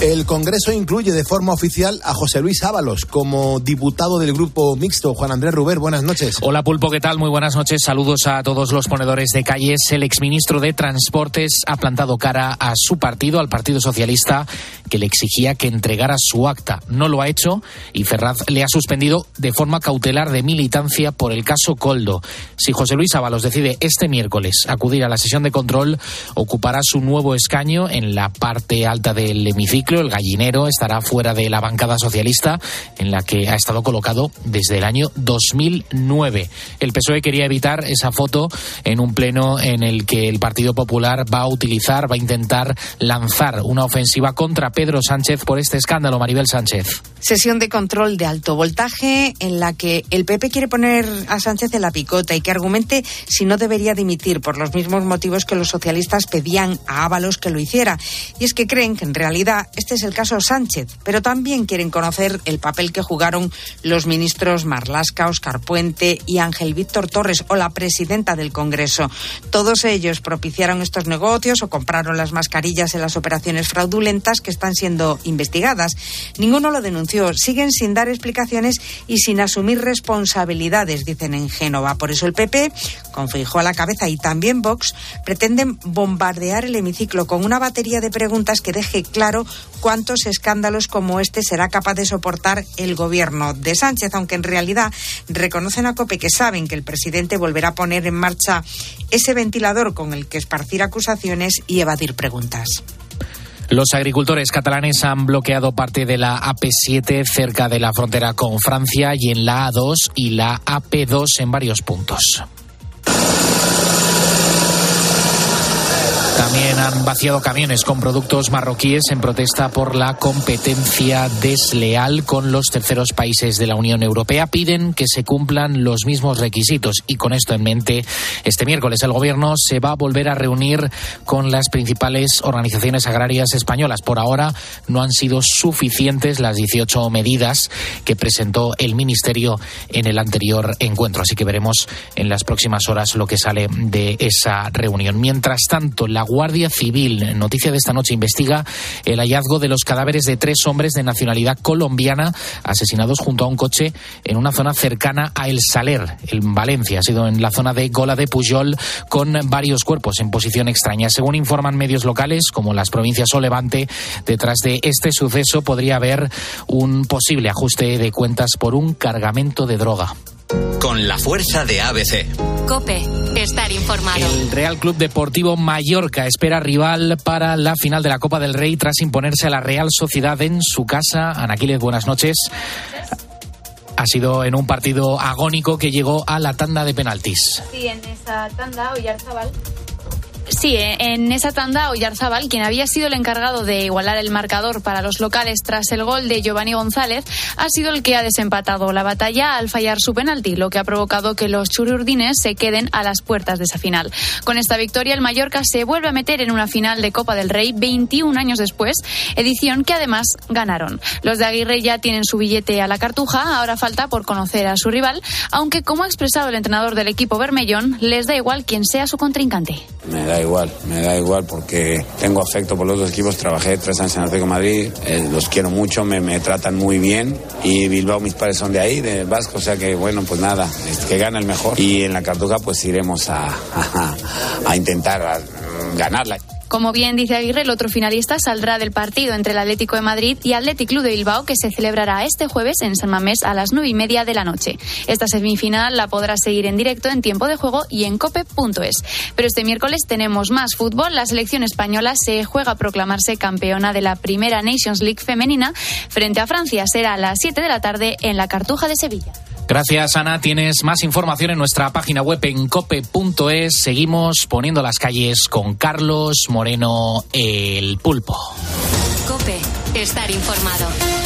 El Congreso incluye de forma oficial a José Luis Ábalos como diputado del grupo mixto. Juan Andrés Ruber, buenas noches. Hola Pulpo, ¿qué tal? Muy buenas noches. Saludos a todos los ponedores de calles. El exministro de Transportes ha plantado cara a su partido, al Partido Socialista, que le exigía que entregara su acta. No lo ha hecho y Ferraz le ha suspendido de forma cautelar de militancia por el caso Coldo. Si José Luis Ábalos decide este miércoles acudir a la sesión de control, ocupará su nuevo escaño en la parte alta del hemiciclo el gallinero, estará fuera de la bancada socialista en la que ha estado colocado desde el año 2009. El PSOE quería evitar esa foto en un pleno en el que el Partido Popular va a utilizar, va a intentar lanzar una ofensiva contra Pedro Sánchez por este escándalo, Maribel Sánchez. Sesión de control de alto voltaje en la que el PP quiere poner a Sánchez en la picota y que argumente si no debería dimitir por los mismos motivos que los socialistas pedían a Ábalos que lo hiciera. Y es que creen que en realidad este es el caso Sánchez, pero también quieren conocer el papel que jugaron los ministros Marlasca, Oscar Puente y Ángel Víctor Torres o la presidenta del Congreso. Todos ellos propiciaron estos negocios o compraron las mascarillas en las operaciones fraudulentas que están siendo investigadas. Ninguno lo denunció. Siguen sin dar explicaciones y sin asumir responsabilidades, dicen en Génova. Por eso el PP, con Feijóo a la cabeza y también Vox, pretenden bombardear el hemiciclo con una batería de preguntas que deje claro cuántos escándalos como este será capaz de soportar el gobierno de Sánchez, aunque en realidad reconocen a COPE que saben que el presidente volverá a poner en marcha ese ventilador con el que esparcir acusaciones y evadir preguntas. Los agricultores catalanes han bloqueado parte de la AP7 cerca de la frontera con Francia y en la A2 y la AP2 en varios puntos. También han vaciado camiones con productos marroquíes en protesta por la competencia desleal con los terceros países de la Unión Europea. Piden que se cumplan los mismos requisitos y con esto en mente, este miércoles el Gobierno se va a volver a reunir con las principales organizaciones agrarias españolas. Por ahora no han sido suficientes las 18 medidas que presentó el Ministerio en el anterior encuentro. Así que veremos en las próximas horas lo que sale de esa reunión. Mientras tanto, la Guardia Civil, noticia de esta noche, investiga el hallazgo de los cadáveres de tres hombres de nacionalidad colombiana asesinados junto a un coche en una zona cercana a El Saler, en Valencia. Ha sido en la zona de Gola de Pujol con varios cuerpos en posición extraña. Según informan medios locales, como las provincias o Levante, detrás de este suceso podría haber un posible ajuste de cuentas por un cargamento de droga. Con la fuerza de ABC. Cope, estar informado. El Real Club Deportivo Mallorca espera rival para la final de la Copa del Rey tras imponerse a la Real Sociedad en su casa. Anaquiles, buenas noches. Ha sido en un partido agónico que llegó a la tanda de penaltis. Sí, en esa tanda, Oyarzabal Sí, en esa tanda Oyarzábal, quien había sido el encargado de igualar el marcador para los locales tras el gol de Giovanni González, ha sido el que ha desempatado la batalla al fallar su penalti, lo que ha provocado que los chururdines se queden a las puertas de esa final. Con esta victoria, el Mallorca se vuelve a meter en una final de Copa del Rey 21 años después, edición que además ganaron. Los de Aguirre ya tienen su billete a la cartuja, ahora falta por conocer a su rival, aunque como ha expresado el entrenador del equipo Bermellón, les da igual quién sea su contrincante igual, me da igual porque tengo afecto por los dos equipos, trabajé tres años en Atlético Madrid, eh, los quiero mucho, me, tratan muy bien y Bilbao mis padres son de ahí, de Vasco, o sea que bueno, pues nada, que gana el mejor y en la Cartuja pues iremos a, a, intentar ganarla. Como bien dice Aguirre, el otro finalista saldrá del partido entre el Atlético de Madrid y Athletic Club de Bilbao, que se celebrará este jueves en San Mamés a las nueve y media de la noche. Esta semifinal la podrá seguir en directo en tiempo de juego y en cope.es. Pero este miércoles tenemos más fútbol. La selección española se juega a proclamarse campeona de la primera Nations League femenina frente a Francia. Será a las 7 de la tarde en la Cartuja de Sevilla. Gracias, Ana. Tienes más información en nuestra página web en cope.es. Seguimos poniendo las calles con Carlos Moreno, el pulpo. Cope, estar informado.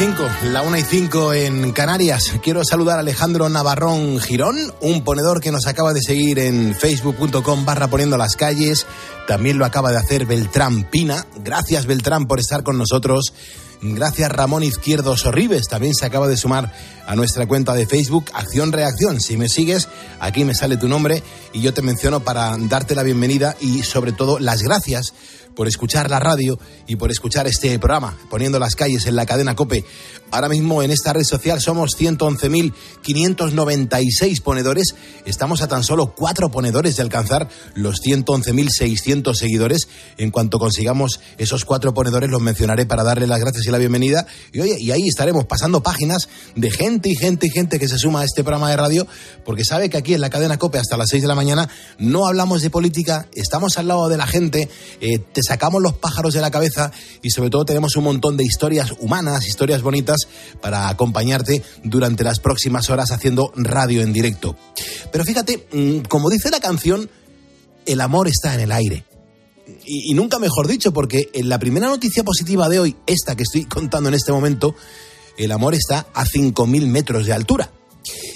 5, la 1 y 5 en Canarias. Quiero saludar a Alejandro Navarrón Girón, un ponedor que nos acaba de seguir en facebook.com barra poniendo las calles. También lo acaba de hacer Beltrán Pina. Gracias Beltrán por estar con nosotros. Gracias Ramón Izquierdo Sorribes, también se acaba de sumar a nuestra cuenta de Facebook Acción Reacción. Si me sigues, aquí me sale tu nombre y yo te menciono para darte la bienvenida y sobre todo las gracias por escuchar la radio y por escuchar este programa, poniendo las calles en la cadena Cope. Ahora mismo en esta red social somos 111.596 ponedores. Estamos a tan solo cuatro ponedores de alcanzar los 111.600 seguidores. En cuanto consigamos esos cuatro ponedores, los mencionaré para darle las gracias y la bienvenida. Y oye, y ahí estaremos pasando páginas de gente y gente y gente que se suma a este programa de radio, porque sabe que aquí en la cadena Cope hasta las 6 de la mañana no hablamos de política, estamos al lado de la gente, eh, te sacamos los pájaros de la cabeza y sobre todo tenemos un montón de historias humanas, historias bonitas para acompañarte durante las próximas horas haciendo radio en directo. Pero fíjate, mm, como dice la canción, el amor está en el aire. Y, nunca mejor dicho, porque en la primera noticia positiva de hoy, esta que estoy contando en este momento, el amor está a 5.000 metros de altura.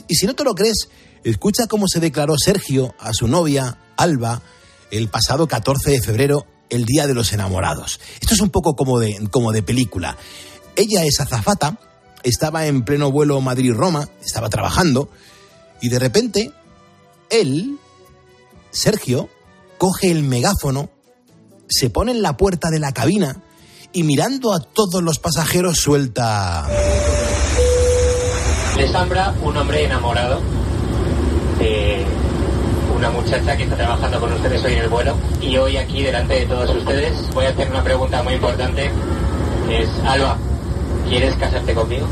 Y si no te lo crees, escucha cómo se declaró Sergio a su novia, Alba, el pasado 14 de febrero, el Día de los Enamorados. Esto es un poco como de, como de película. Ella es azafata, estaba en pleno vuelo Madrid-Roma, estaba trabajando, y de repente, él, Sergio, coge el megáfono, se pone en la puerta de la cabina y mirando a todos los pasajeros suelta... Les un hombre enamorado de una muchacha que está trabajando con ustedes hoy en el vuelo y hoy aquí delante de todos ustedes voy a hacer una pregunta muy importante. Es, Alba, ¿quieres casarte conmigo?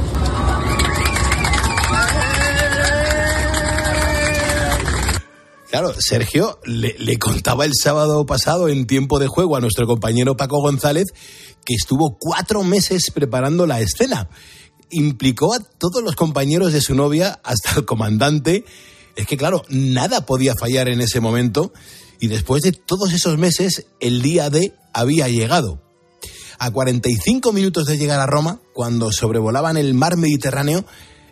Claro, Sergio le, le, contaba el sábado pasado en tiempo de juego a nuestro compañero Paco González que estuvo cuatro meses preparando la escena. Implicó a todos los compañeros de su novia, hasta el comandante. Es que, claro, nada podía fallar en ese momento. Y después de todos esos meses, el día D había llegado. A 45 minutos de llegar a Roma, cuando sobrevolaban el mar Mediterráneo,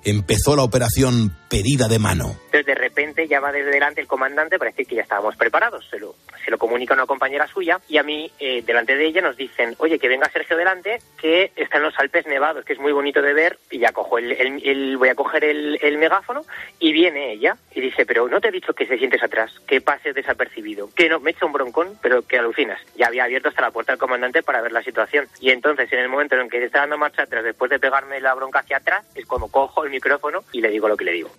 empezó la operación pedida de mano. Entonces, de repente, ya va desde delante el comandante para decir que ya estábamos preparados. Se lo, lo comunica una compañera suya y a mí, eh, delante de ella, nos dicen, oye, que venga Sergio delante, que está en los Alpes Nevados, que es muy bonito de ver, y ya cojo el, voy a coger el, megáfono, y viene ella y dice, pero no te he dicho que se sientes atrás, que pases desapercibido, que no, me echa un broncón, pero que alucinas. Ya había abierto hasta la puerta el comandante para ver la situación. Y entonces, en el momento en que se está dando marcha atrás, después de pegarme la bronca hacia atrás, es cuando cojo el micrófono y le digo lo que le digo.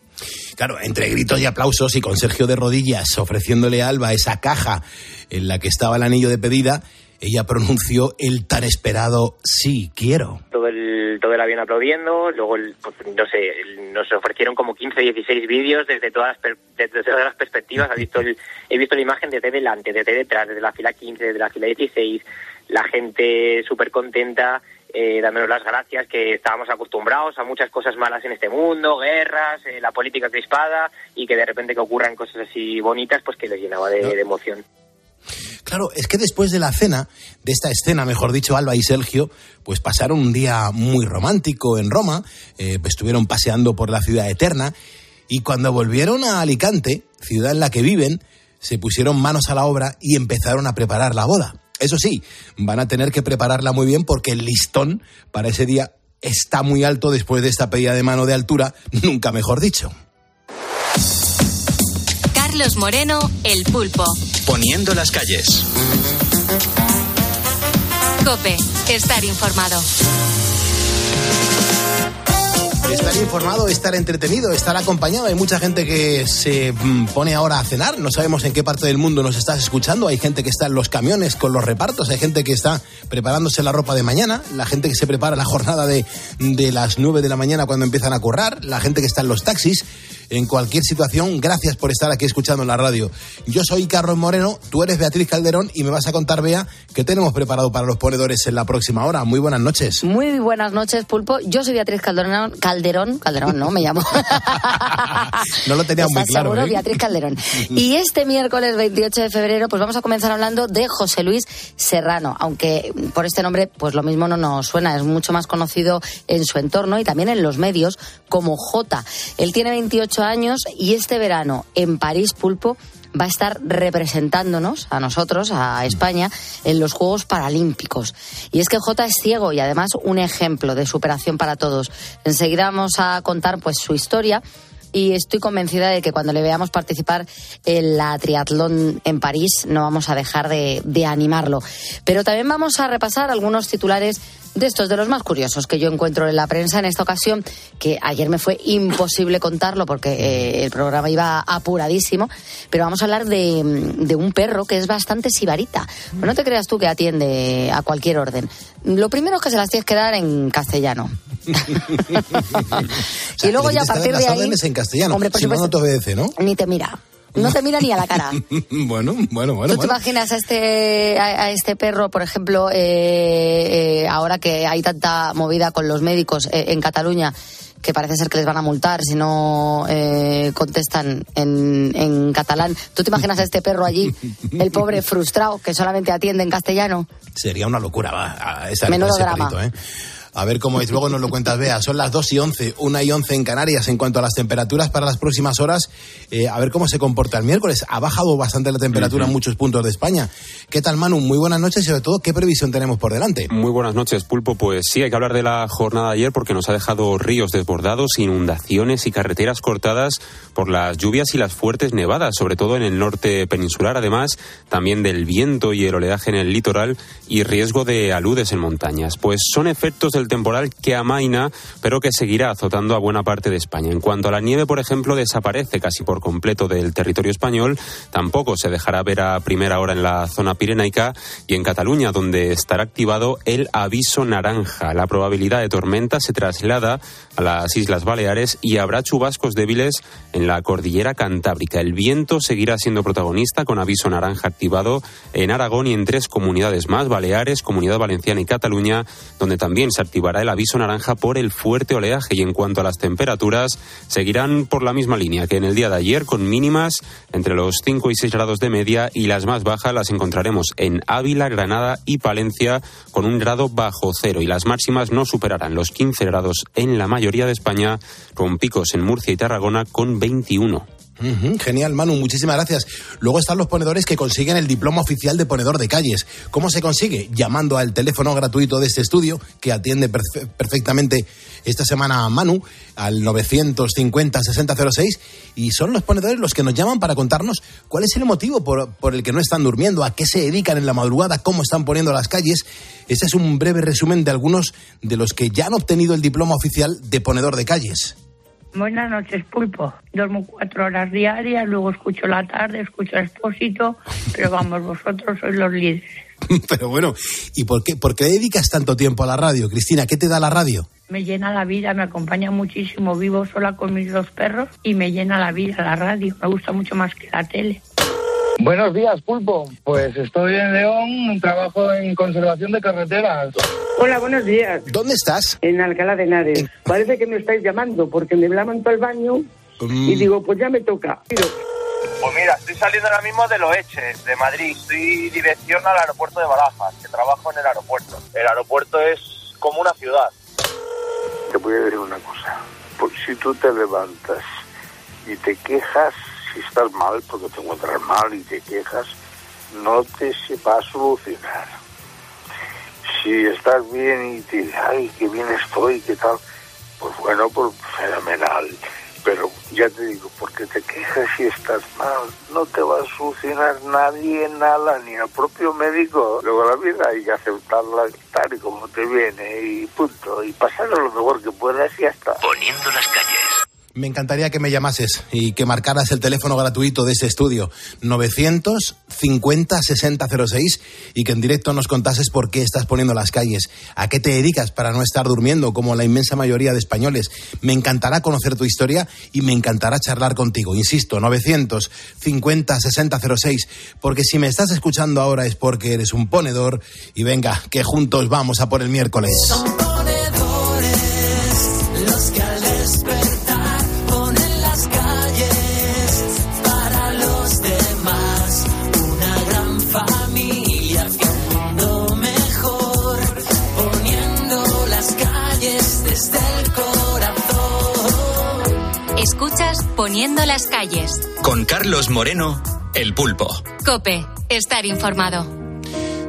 Claro, entre gritos y aplausos y con Sergio de rodillas ofreciéndole a Alba esa caja en la que estaba el anillo de pedida, ella pronunció el tan esperado sí quiero. Todo el, todo el avión aplaudiendo, luego, el, no sé, nos ofrecieron como 15, 16 vídeos desde todas, desde todas las perspectivas. He visto, el, he visto la imagen desde delante, desde detrás, desde la fila 15, desde la fila 16, la gente súper contenta, eh, dándonos las gracias, que estábamos acostumbrados a muchas cosas malas en este mundo, guerras, eh, la política crispada, y que de repente que ocurran cosas así bonitas, pues que les llenaba de, de emoción. Claro, es que después de la cena, de esta escena, mejor dicho, Alba y Sergio, pues pasaron un día muy romántico en Roma, eh, pues estuvieron paseando por la ciudad eterna, y cuando volvieron a Alicante, ciudad en la que viven, se pusieron manos a la obra y empezaron a preparar la boda. Eso sí, van a tener que prepararla muy bien porque el listón para ese día está muy alto después de esta pedida de mano de altura, nunca mejor dicho. Carlos Moreno, El Pulpo. Poniendo las calles. Cope, estar informado. Estar informado, estar entretenido, estar acompañado. Hay mucha gente que se pone ahora a cenar. No sabemos en qué parte del mundo nos estás escuchando. Hay gente que está en los camiones con los repartos. Hay gente que está preparándose la ropa de mañana. La gente que se prepara la jornada de, de las 9 de la mañana cuando empiezan a currar. La gente que está en los taxis. En cualquier situación. Gracias por estar aquí escuchando en la radio. Yo soy Carlos Moreno, tú eres Beatriz Calderón y me vas a contar, Bea, qué tenemos preparado para los ponedores en la próxima hora. Muy buenas noches. Muy buenas noches, Pulpo. Yo soy Beatriz Calderón, Calderón, Calderón, ¿no? Me llamo. no lo tenía muy claro. Seguro, ¿eh? Beatriz Calderón. Y este miércoles 28 de febrero, pues vamos a comenzar hablando de José Luis Serrano, aunque por este nombre, pues lo mismo no nos suena, es mucho más conocido en su entorno y también en los medios como J. Él tiene 28 años y este verano en París, Pulpo, va a estar representándonos a nosotros, a España, en los Juegos Paralímpicos. Y es que J es ciego y además un ejemplo de superación para todos. Enseguida vamos a contar pues su historia y estoy convencida de que cuando le veamos participar en la triatlón en París no vamos a dejar de, de animarlo. Pero también vamos a repasar algunos titulares de estos, de los más curiosos que yo encuentro en la prensa en esta ocasión, que ayer me fue imposible contarlo porque eh, el programa iba apuradísimo, pero vamos a hablar de, de, un perro que es bastante sibarita. Pero no te creas tú que atiende a cualquier orden. Lo primero es que se las tienes que dar en castellano. y luego ya a partir de ahí... en castellano, hombre, por si no, te obedece, ¿no? Ni te mira. No te mira ni a la cara. bueno, bueno, bueno. ¿Tú te imaginas a este, a, este perro, por ejemplo, eh, eh, ahora que hay tanta movida con los médicos eh, en Cataluña, que parece ser que les van a multar si no contestan en, en, catalán. ¿Tú te imaginas a este perro allí, el pobre frustrado, que solamente atiende en castellano? Sería una locura, va. Esa, Menudo drama. ¿eh? A ver cómo es. Luego nos lo cuentas, Bea. Son las 2 y 11, 1 y 11 en Canarias en cuanto a las temperaturas para las próximas horas. Eh, a ver cómo se comporta el miércoles. Ha bajado bastante la temperatura en muchos puntos de España. ¿Qué tal, Manu? Muy buenas noches y sobre todo, ¿qué previsión tenemos por delante? Muy buenas noches, Pulpo. Pues sí, hay que hablar de la jornada de ayer porque nos ha dejado ríos desbordados, inundaciones y carreteras cortadas por las lluvias y las fuertes nevadas, sobre todo en el norte peninsular. Además, también del viento y el oleaje en el litoral y riesgo de aludes en montañas. Pues son efectos del temporal que amaina, pero que seguirá azotando a buena parte de España. En cuanto a la nieve, por ejemplo, desaparece casi por completo del territorio español, tampoco se dejará ver a primera hora en la zona pirenaica y en Cataluña, donde estará activado el aviso naranja. La probabilidad de tormenta se traslada a las Islas Baleares y habrá chubascos débiles en la cordillera cantábrica. El viento seguirá siendo protagonista con aviso naranja activado en Aragón y en tres comunidades más, Baleares, Comunidad Valenciana y Cataluña, donde también se activará el aviso naranja por el fuerte oleaje y en cuanto a las temperaturas seguirán por la misma línea que en el día de ayer con mínimas entre los 5 y 6 grados de media y las más bajas las encontraremos en Ávila, Granada y Palencia con un grado bajo cero. Y las máximas no superarán los 15 grados en la mayoría de España con picos en Murcia y Tarragona con 21 genial, Manu, muchísimas gracias. Luego están los ponedores que consiguen el diploma oficial de ponedor de calles. ¿Cómo se consigue? Llamando al teléfono gratuito de este estudio, que atiende perfectamente esta semana a Manu, al 950-6006, y son los ponedores los que nos llaman para contarnos cuál es el motivo por, por el que no están durmiendo, a qué se dedican en la madrugada, cómo están poniendo las calles. Ese es un breve resumen de algunos de los que ya han obtenido el diploma oficial de ponedor de calles. Buenas noches, Pulpo. Duermo cuatro horas diarias, luego escucho la tarde, escucho el expósito, pero vamos, vosotros sois los líderes. pero bueno, ¿y por qué, por qué dedicas tanto tiempo a la radio, Cristina? ¿Qué te da la radio? Me llena la vida, me acompaña muchísimo. Vivo sola con mis dos perros y me llena la vida la radio. Me gusta mucho más que la tele. Buenos días, Pulpo. Pues estoy en León, trabajo en conservación de carreteras. Hola, buenos días. ¿Dónde estás? En Alcalá de Henares. Parece que me estáis llamando porque me todo el baño y mm. digo, pues ya me toca. Pues mira, estoy saliendo ahora mismo de Loeche, de Madrid. Estoy dirección al aeropuerto de Barajas, que trabajo en el aeropuerto. El aeropuerto es como una ciudad. Te voy a decir una cosa. Pues si tú te levantas y te quejas si estás mal, porque te encuentras mal y te quejas, no te se va a solucionar. Si estás bien y te dices, ay, qué bien estoy, qué tal, pues bueno, pues fenomenal. Pero ya te digo, porque te quejas si estás mal, no te va a solucionar nadie nada, ni el propio médico. Luego la vida hay que aceptarla tal y como te viene y punto. Y pasar lo mejor que puedas y ya está. Poniendo las calles. Me encantaría que me llamases y que marcaras el teléfono gratuito de ese estudio 950 6006 y que en directo nos contases por qué estás poniendo las calles, a qué te dedicas para no estar durmiendo como la inmensa mayoría de españoles. Me encantará conocer tu historia y me encantará charlar contigo. Insisto, 950 6006, porque si me estás escuchando ahora es porque eres un ponedor y venga, que juntos vamos a por el miércoles. Poniendo las calles. Con Carlos Moreno, El Pulpo. Cope, estar informado.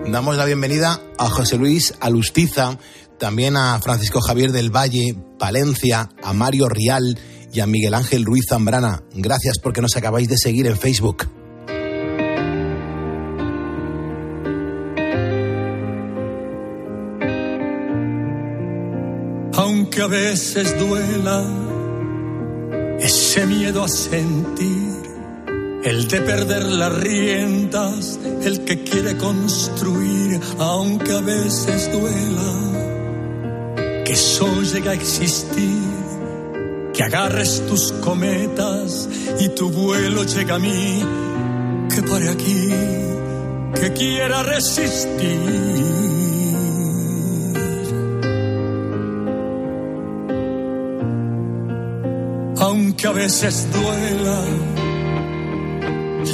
Damos la bienvenida a José Luis Alustiza, también a Francisco Javier del Valle, Palencia, a Mario Rial y a Miguel Ángel Ruiz Zambrana. Gracias porque nos acabáis de seguir en Facebook. Aunque a veces duela ese miedo a sentir, el de perder las riendas, el que quiere construir, aunque a veces duela, que eso llega a existir, que agarres tus cometas y tu vuelo llega a mí, que pare aquí, que quiera resistir aunque a veces duela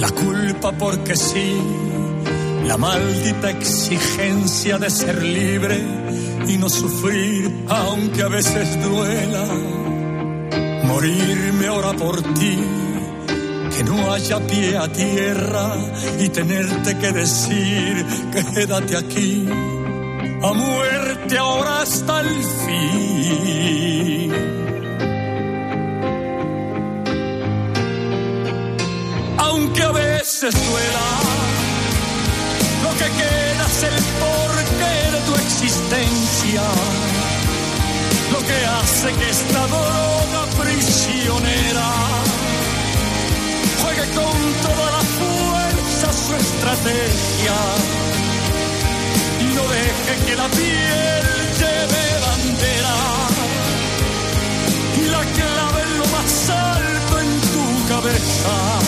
la culpa porque sí, la maldita exigencia de ser libre y no sufrir, aunque a veces duela morirme ahora por ti, que no haya pie a tierra y tenerte que decir, quédate aquí, a muerte ahora hasta el fin. Aunque a veces duela. Lo que queda es el porqué de tu existencia, lo que hace que esta droga prisionera juegue con toda la fuerza su estrategia. Y no deje que la piel lleve bandera y la clave en lo más alto en tu cabeza. que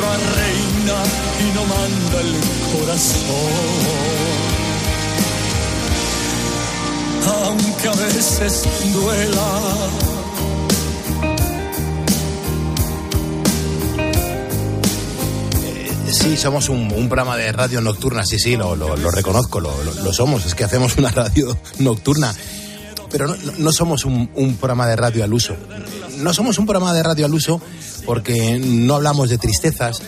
reina y no manda el corazón. Aunque a veces duela. Eh, sí, somos un, programa de radio nocturna, sí, sí, lo, reconozco, lo, somos, es que hacemos una radio nocturna, pero no, no somos un, un, programa de radio al uso. No somos un programa de radio al uso porque no hablamos de tristezas,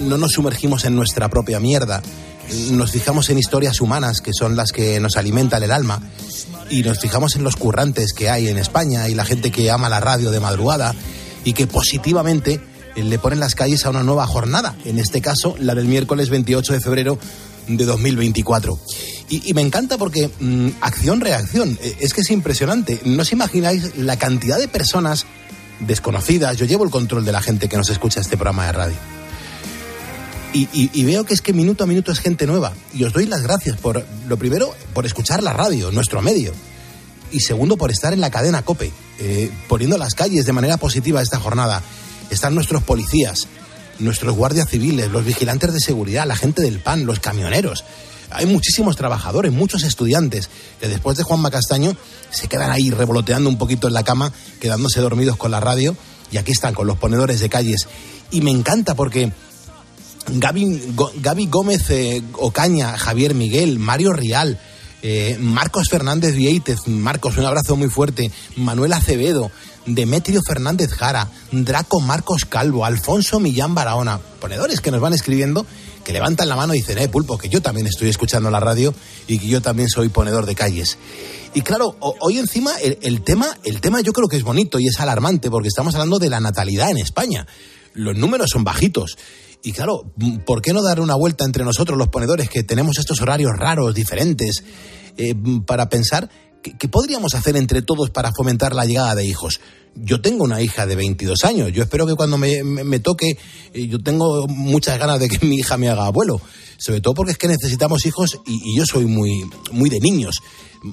no nos sumergimos en nuestra propia mierda, nos fijamos en historias humanas que son las que nos alimentan el alma y nos fijamos en los currantes que hay en España y la gente que ama la radio de madrugada y que positivamente le ponen las calles a una nueva jornada, en este caso la del miércoles 28 de febrero de 2024. Y, y me encanta porque mm, acción-reacción, e, es que es impresionante, no os imagináis la cantidad de personas desconocidas. Yo llevo el control de la gente que nos escucha este programa de radio. Y, veo que es que minuto a minuto es gente nueva. Y os doy las gracias por, lo primero, por escuchar la radio, nuestro medio. Y segundo, por estar en la cadena COPE, eh, poniendo las calles de manera positiva esta jornada. Están nuestros policías, nuestros guardias civiles, los vigilantes de seguridad, la gente del PAN, los camioneros, hay muchísimos trabajadores, muchos estudiantes que después de Juanma Castaño se quedan ahí revoloteando un poquito en la cama, quedándose dormidos con la radio y aquí están con los ponedores de calles. Y me encanta porque Gaby, Gómez eh, Ocaña, Javier Miguel, Mario Rial, eh, Marcos Fernández Vieitez, Marcos, un abrazo muy fuerte, Manuel Acevedo, Demetrio Fernández Jara, Draco Marcos Calvo, Alfonso Millán Barahona, ponedores que nos van escribiendo que levantan la mano y dicen, eh, pulpo, que yo también estoy escuchando la radio y que yo también soy ponedor de calles. Y claro, hoy encima el, tema, el tema yo creo que es bonito y es alarmante porque estamos hablando de la natalidad en España. Los números son bajitos. Y claro, ¿por qué no dar una vuelta entre nosotros los ponedores que tenemos estos horarios raros, diferentes, eh, para pensar ¿qué, podríamos hacer entre todos para fomentar la llegada de hijos? Yo tengo una hija de 22 años. Yo espero que cuando me, me, toque, eh, yo tengo muchas ganas de que mi hija me haga abuelo. Sobre todo porque es que necesitamos hijos y, y yo soy muy, muy de niños.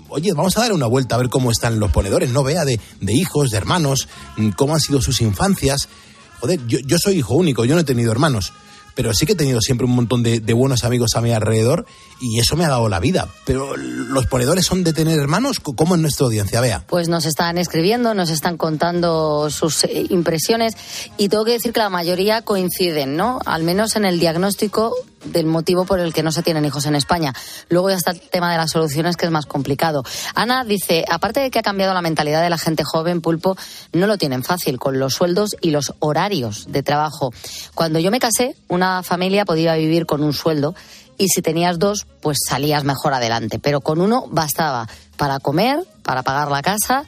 Oye, vamos a dar una vuelta a ver cómo están los ponedores, ¿no? Vea, de, de hijos, de hermanos, mm, cómo han sido sus infancias. Joder, yo, yo soy hijo único, yo no he tenido hermanos pero sí que he tenido siempre un montón de, de, buenos amigos a mi alrededor y eso me ha dado la vida. Pero los ponedores son de tener hermanos, ¿cómo en nuestra audiencia? Vea. Pues nos están escribiendo, nos están contando sus eh, impresiones y tengo que decir que la mayoría coinciden, ¿no? Al menos en el diagnóstico del motivo por el que no se tienen hijos en España. Luego ya está el tema de las soluciones, que es más complicado. Ana dice, aparte de que ha cambiado la mentalidad de la gente joven, Pulpo, no lo tienen fácil con los sueldos y los horarios de trabajo. Cuando yo me casé, una familia podía vivir con un sueldo y si tenías dos, pues salías mejor adelante. Pero con uno bastaba para comer, para pagar la casa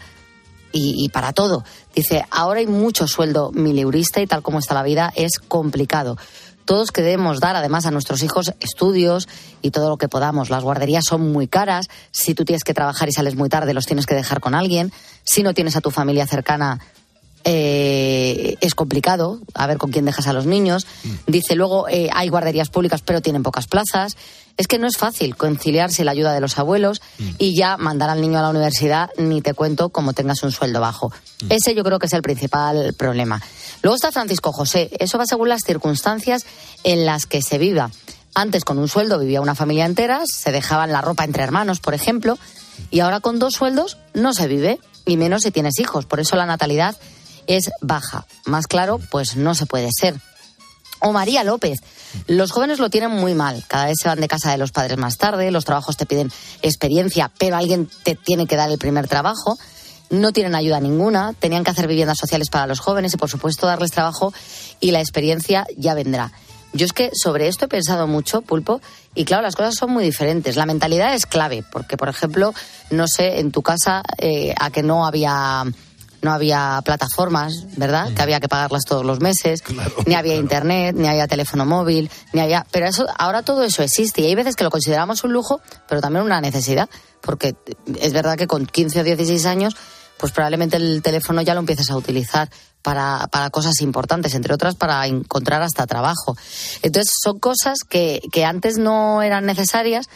y, y, para todo. Dice, ahora hay mucho sueldo mileurista y tal como está la vida es complicado todos queremos dar además a nuestros hijos estudios y todo lo que podamos. Las guarderías son muy caras. Si tú tienes que trabajar y sales muy tarde, los tienes que dejar con alguien. Si no tienes a tu familia cercana, eh, es complicado a ver con quién dejas a los niños. Dice luego eh, hay guarderías públicas pero tienen pocas plazas. Es que no es fácil conciliarse la ayuda de los abuelos y ya mandar al niño a la universidad, ni te cuento como tengas un sueldo bajo. Ese yo creo que es el principal problema. Luego está Francisco José. Eso va según las circunstancias en las que se viva. Antes con un sueldo vivía una familia entera, se dejaban la ropa entre hermanos, por ejemplo, y ahora con dos sueldos no se vive, y menos si tienes hijos. Por eso la natalidad es baja. Más claro, pues no se puede ser. O María López. Los jóvenes lo tienen muy mal. Cada vez se van de casa de los padres más tarde, los trabajos te piden experiencia, pero alguien te tiene que dar el primer trabajo. No tienen ayuda ninguna, tenían que hacer viviendas sociales para los jóvenes y, por supuesto, darles trabajo y la experiencia ya vendrá. Yo es que sobre esto he pensado mucho, Pulpo, y claro, las cosas son muy diferentes. La mentalidad es clave, porque, por ejemplo, no sé, en tu casa, eh, a que no había no había plataformas, ¿verdad? Mm. Que había que pagarlas todos los meses, claro, ni había claro. internet, ni había teléfono móvil, ni había. Pero eso, ahora todo eso existe y hay veces que lo consideramos un lujo, pero también una necesidad, porque es verdad que con 15 o 16 años, pues probablemente el teléfono ya lo empieces a utilizar para, para cosas importantes, entre otras para encontrar hasta trabajo. Entonces son cosas que, que antes no eran necesarias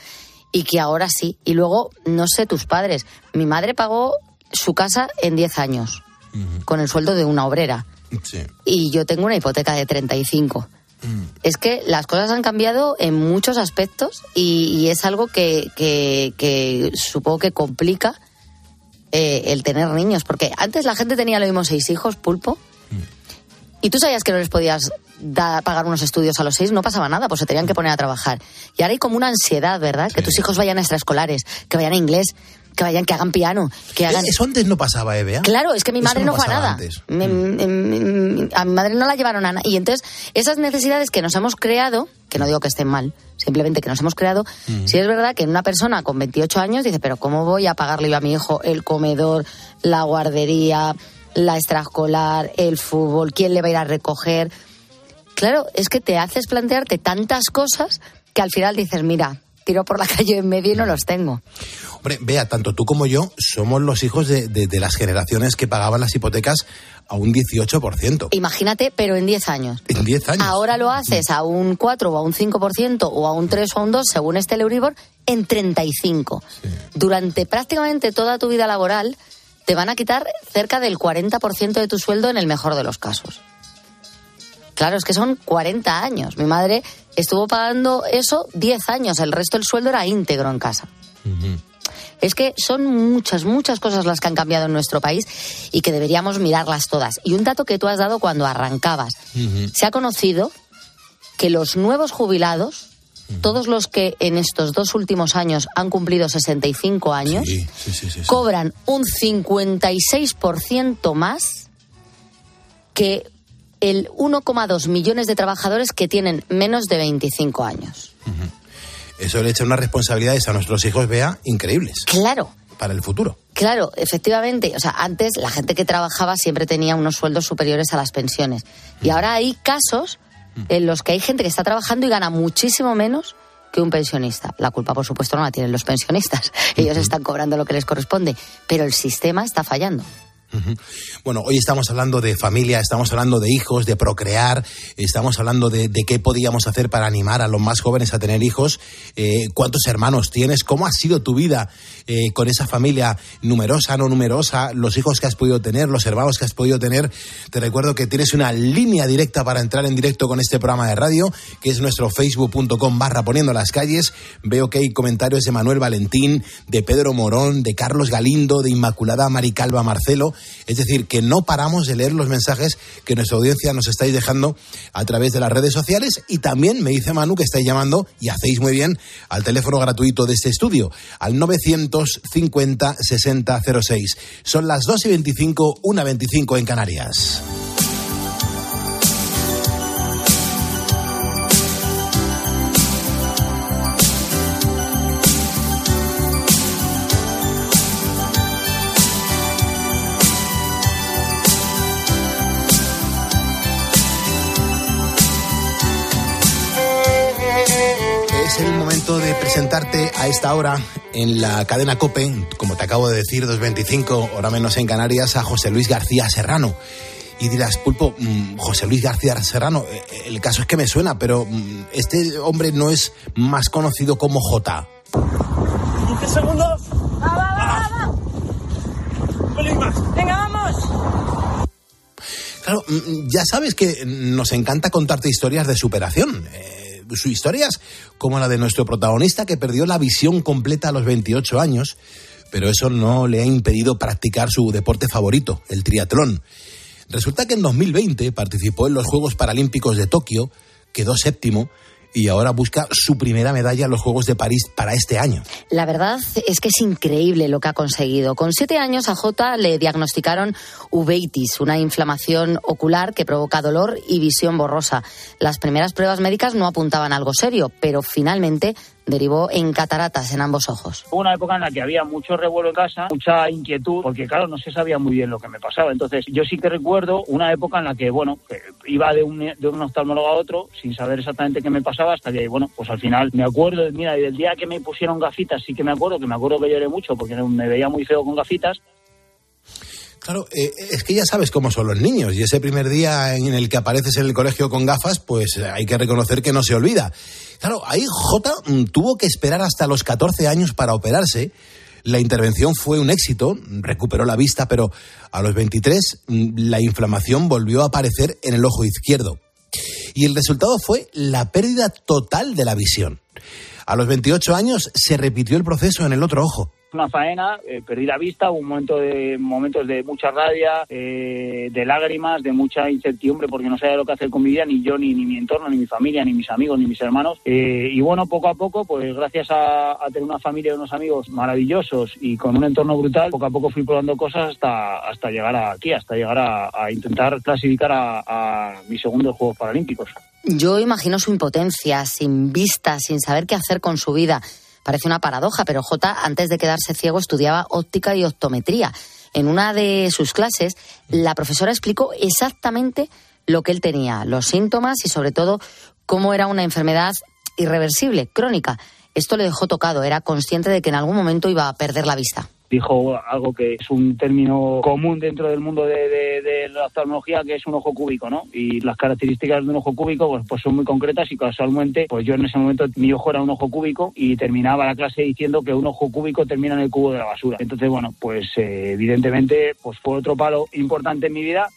y que ahora sí. Y luego, no sé, tus padres. Mi madre pagó su casa en 10 años, uh -huh. con el sueldo de una obrera. Sí. Y yo tengo una hipoteca de 35. Mm. Es que las cosas han cambiado en muchos aspectos y, y es algo que, que, que, supongo que complica eh, el tener niños. Porque antes la gente tenía lo mismo seis hijos, pulpo, mm. y tú sabías que no les podías da, pagar unos estudios a los seis, no pasaba nada, pues se tenían que poner a trabajar. Y ahora hay como una ansiedad, ¿verdad? Sí. Que tus hijos vayan a extraescolares, que vayan a inglés, que vayan, que hagan piano, que hagan... Eso antes no pasaba, Eva. Claro, es que mi madre no, no fue a nada. A mi madre no la llevaron a nada. Y entonces, esas necesidades que nos hemos creado, que no digo que estén mal, simplemente que nos hemos creado, uh -huh. si es verdad que una persona con 28 años dice, pero ¿cómo voy a pagarle yo a mi hijo el comedor, la guardería, la extraescolar, el fútbol, quién le va a ir a recoger? Claro, es que te haces plantearte tantas cosas que al final dices, mira, tiro por la calle en medio y no los tengo. Hombre, vea, tanto tú como yo somos los hijos de, de, de las generaciones que pagaban las hipotecas a un 18%. Imagínate, pero en 10 años. En 10 años. Ahora lo haces a un 4 o a un 5% o a un 3 o a un 2, según este Euribor, en 35. Sí. Durante prácticamente toda tu vida laboral te van a quitar cerca del 40% de tu sueldo en el mejor de los casos. Claro, es que son 40 años. Mi madre estuvo pagando eso 10 años, el resto del sueldo era íntegro en casa. Uh -huh. Es que son muchas, muchas cosas las que han cambiado en nuestro país y que deberíamos mirarlas todas. Y un dato que tú has dado cuando arrancabas. Uh -huh. Se ha conocido que los nuevos jubilados, uh -huh. todos los que en estos dos últimos años han cumplido 65 años, sí, sí, sí, cobran un 56% más que el 1,2 millones de trabajadores que tienen menos de 25 años. Uh -huh. Eso le echa unas responsabilidades a nuestros hijos, vea, increíbles. Claro. Para el futuro. Claro, efectivamente. O sea, antes la gente que trabajaba siempre tenía unos sueldos superiores a las pensiones. Y ahora hay casos en los que hay gente que está trabajando y gana muchísimo menos que un pensionista. La culpa, por supuesto, no la tienen los pensionistas. Ellos están cobrando lo que les corresponde. Pero el sistema está fallando. Bueno, hoy estamos hablando de familia, estamos hablando de hijos, de procrear, estamos hablando de, qué podíamos hacer para animar a los más jóvenes a tener hijos, eh, cuántos hermanos tienes, cómo ha sido tu vida eh, con esa familia numerosa, no numerosa, los hijos que has podido tener, los hermanos que has podido tener. Te recuerdo que tienes una línea directa para entrar en directo con este programa de radio, que es nuestro facebook.com barra poniendo las calles. Veo que hay comentarios de Manuel Valentín, de Pedro Morón, de Carlos Galindo, de Inmaculada Maricalva Marcelo. Es decir, que no paramos de leer los mensajes que nuestra audiencia nos estáis dejando a través de las redes sociales y también me dice Manu que estáis llamando y hacéis muy bien al teléfono gratuito de este estudio, al 950 6006. Son las 2 y 25, 1 25 en Canarias. De presentarte a esta hora en la cadena COPE, como te acabo de decir, 2.25, hora menos en Canarias, a José Luis García Serrano. Y dirás, Pulpo, mm, José Luis García Serrano, eh, el caso es que me suena, pero mm, este hombre no es más conocido como J. 15 segundos. Va, va, va, va. Un pelín más. Venga, vamos. Claro, mm, ya sabes que nos encanta contarte historias de superación. Eh, sus historias, como la de nuestro protagonista que perdió la visión completa a los 28 años, pero eso no le ha impedido practicar su deporte favorito, el triatlón. Resulta que en 2020 participó en los Juegos Paralímpicos de Tokio, quedó séptimo y ahora busca su primera medalla en los Juegos de París para este año. La verdad es que es increíble lo que ha conseguido. Con siete años a Jota le diagnosticaron uveitis, una inflamación ocular que provoca dolor y visión borrosa. Las primeras pruebas médicas no apuntaban a algo serio, pero finalmente derivó en cataratas en ambos ojos. Hubo una época en la que había mucho revuelo en casa, mucha inquietud, porque claro, no se sabía muy bien lo que me pasaba. Entonces, yo sí que recuerdo una época en la que, bueno, iba de un, de un oftalmólogo a otro sin saber exactamente qué me pasaba hasta que, bueno, pues al final me acuerdo, mira, del día que me pusieron gafitas sí que me acuerdo, que me acuerdo que lloré mucho porque me veía muy feo con gafitas. Claro, eh, es que ya sabes cómo son los niños y ese primer día en el que apareces en el colegio con gafas, pues eh, hay que reconocer que no se olvida. Claro, ahí J mm, tuvo que esperar hasta los 14 años para operarse. La intervención fue un éxito, recuperó la vista, pero a los 23 mm, la inflamación volvió a aparecer en el ojo izquierdo. Y el resultado fue la pérdida total de la visión. A los 28 años se repitió el proceso en el otro ojo una faena, eh, perdí la vista, hubo un momento de, momentos de mucha rabia, eh, de lágrimas, de mucha incertidumbre porque no sabía lo que hacer con mi vida, ni yo, ni, ni mi entorno, ni mi familia, ni mis amigos, ni mis hermanos. Eh, y bueno, poco a poco, pues gracias a, tener una familia y unos amigos maravillosos y con un entorno brutal, poco a poco fui probando cosas hasta, hasta llegar aquí, hasta llegar a, a intentar clasificar a, a mis segundos Juegos Paralímpicos. Yo imagino su impotencia, sin vista, sin saber qué hacer con su vida. Parece una paradoja, pero J, antes de quedarse ciego, estudiaba óptica y optometría. En una de sus clases, la profesora explicó exactamente lo que él tenía, los síntomas y sobre todo cómo era una enfermedad irreversible, crónica. Esto le dejó tocado, era consciente de que en algún momento iba a perder la vista dijo algo que es un término común dentro del mundo de, la oftalmología, que es un ojo cúbico, ¿no? Y las características de un ojo cúbico pues, pues son muy concretas y casualmente, pues yo en ese momento mi ojo era un ojo cúbico y terminaba la clase diciendo que un ojo cúbico termina en el cubo de la basura. Entonces, bueno, pues eh, evidentemente pues fue otro palo importante en mi vida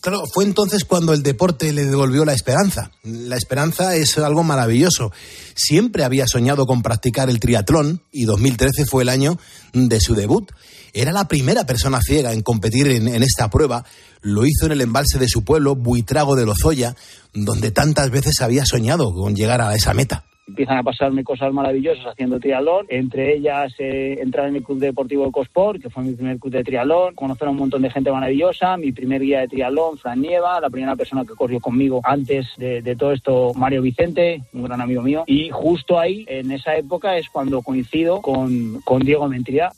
Claro, fue entonces cuando el deporte le devolvió la esperanza. La esperanza es algo maravilloso. Siempre había soñado con practicar el triatlón y 2013 fue el año de su debut. Era la primera persona ciega en competir en, en esta prueba. Lo hizo en el embalse de su pueblo, Buitrago de Lozoya, donde tantas veces había soñado con llegar a esa meta empiezan a pasarme cosas maravillosas haciendo triatlón, entre ellas eh, entrar en el Club Deportivo Ecosport, que fue mi primer club de triatlón, conocer a un montón de gente maravillosa, mi primer guía de triatlón, Fran Nieva, la primera persona que corrió conmigo antes de, de, todo esto, Mario Vicente, un gran amigo mío, y justo ahí, en esa época, es cuando coincido con, con Diego Mentría,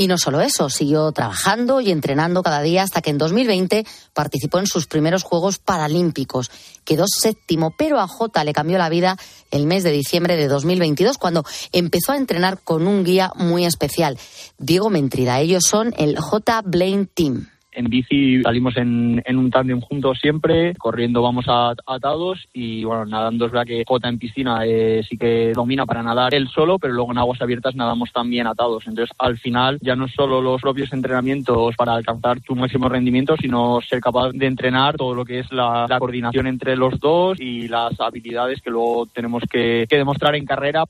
Y no solo eso, siguió trabajando y entrenando cada día hasta que en 2020 participó en sus primeros Juegos Paralímpicos. Quedó séptimo, pero a Jota le cambió la vida el mes de diciembre de 2022 cuando empezó a entrenar con un guía muy especial, Diego Mentrida. Ellos son el J. Blaine Team. En bici salimos en, en un tándem juntos siempre, corriendo vamos a- atados y bueno, nadando es verdad que Jota en piscina eh, sí que domina para nadar él solo, pero luego en aguas abiertas nadamos también atados. Entonces al final ya no solo los propios entrenamientos para alcanzar tu máximo rendimiento, sino ser capaz de entrenar todo lo que es la, coordinación entre los dos y las habilidades que luego tenemos que demostrar en carrera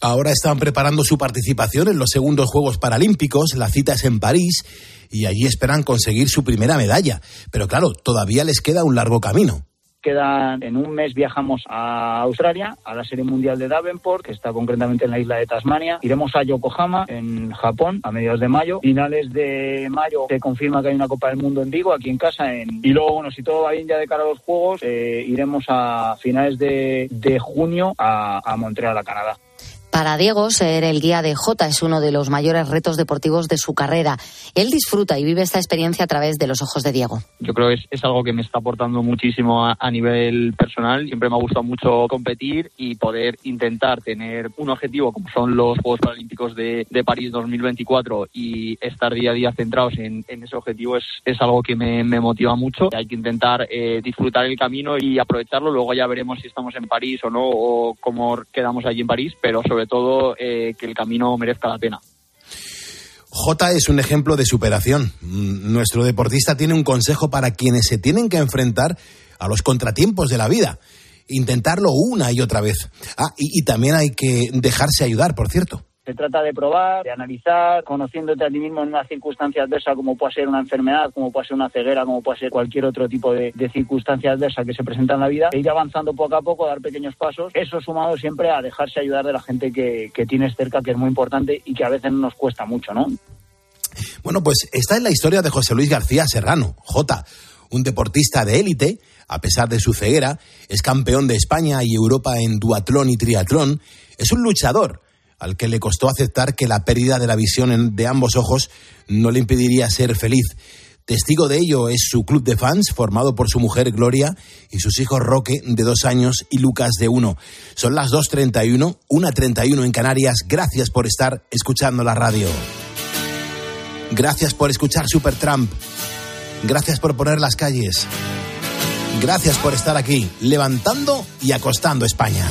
Ahora están preparando su participación en los segundos Juegos Paralímpicos, la cita es en París y allí esperan conseguir su primera medalla. Pero claro, todavía les queda un largo camino. Quedan, en un mes viajamos a Australia, a la Serie Mundial de Davenport, que está concretamente en la isla de Tasmania. Iremos a Yokohama, en Japón, a mediados de mayo. Finales de mayo se confirma que hay una Copa del Mundo en Vigo, aquí en casa. En... Y luego, bueno, si todo va bien ya de cara a los Juegos, eh, iremos a finales de, junio a, a Montreal, a Canadá. Para Diego, ser el guía de Jota es uno de los mayores retos deportivos de su carrera. Él disfruta y vive esta experiencia a través de los ojos de Diego. Yo creo que es, es algo que me está aportando muchísimo a, a nivel personal. Siempre me ha gustado mucho competir y poder intentar tener un objetivo como son los Juegos Paralímpicos de, de París 2024 y estar día a día centrados en, en ese objetivo es, es algo que me, me motiva mucho. Hay que intentar eh, disfrutar el camino y aprovecharlo. Luego ya veremos si estamos en París o no o cómo quedamos allí en París, pero sobre todo eh, que el camino merezca la pena. J es un ejemplo de superación. Nuestro deportista tiene un consejo para quienes se tienen que enfrentar a los contratiempos de la vida. Intentarlo una y otra vez. Ah, y también hay que dejarse ayudar, por cierto. Se trata de probar, de analizar, conociéndote a ti mismo en una circunstancia adversa como puede ser una enfermedad, como puede ser una ceguera, como puede ser cualquier otro tipo de, circunstancia adversa que se presenta en la vida, e ir avanzando poco a poco, dar pequeños pasos. Eso sumado siempre a dejarse ayudar de la gente que, que tienes cerca, que es muy importante y que a veces nos cuesta mucho, ¿no? Bueno, pues esta es la historia de José Luis García Serrano, J, un deportista de élite, a pesar de su ceguera, es campeón de España y Europa en duatlón y triatlón, es un luchador al que le costó aceptar que la pérdida de la visión de ambos ojos no le impediría ser feliz. Testigo de ello es su club de fans, formado por su mujer Gloria y sus hijos Roque, de dos años, y Lucas, de uno. Son las 2.31, 1.31 en Canarias. Gracias por estar escuchando la radio. Gracias por escuchar Supertramp. Gracias por poner las calles. Gracias por estar aquí, levantando y acostando España.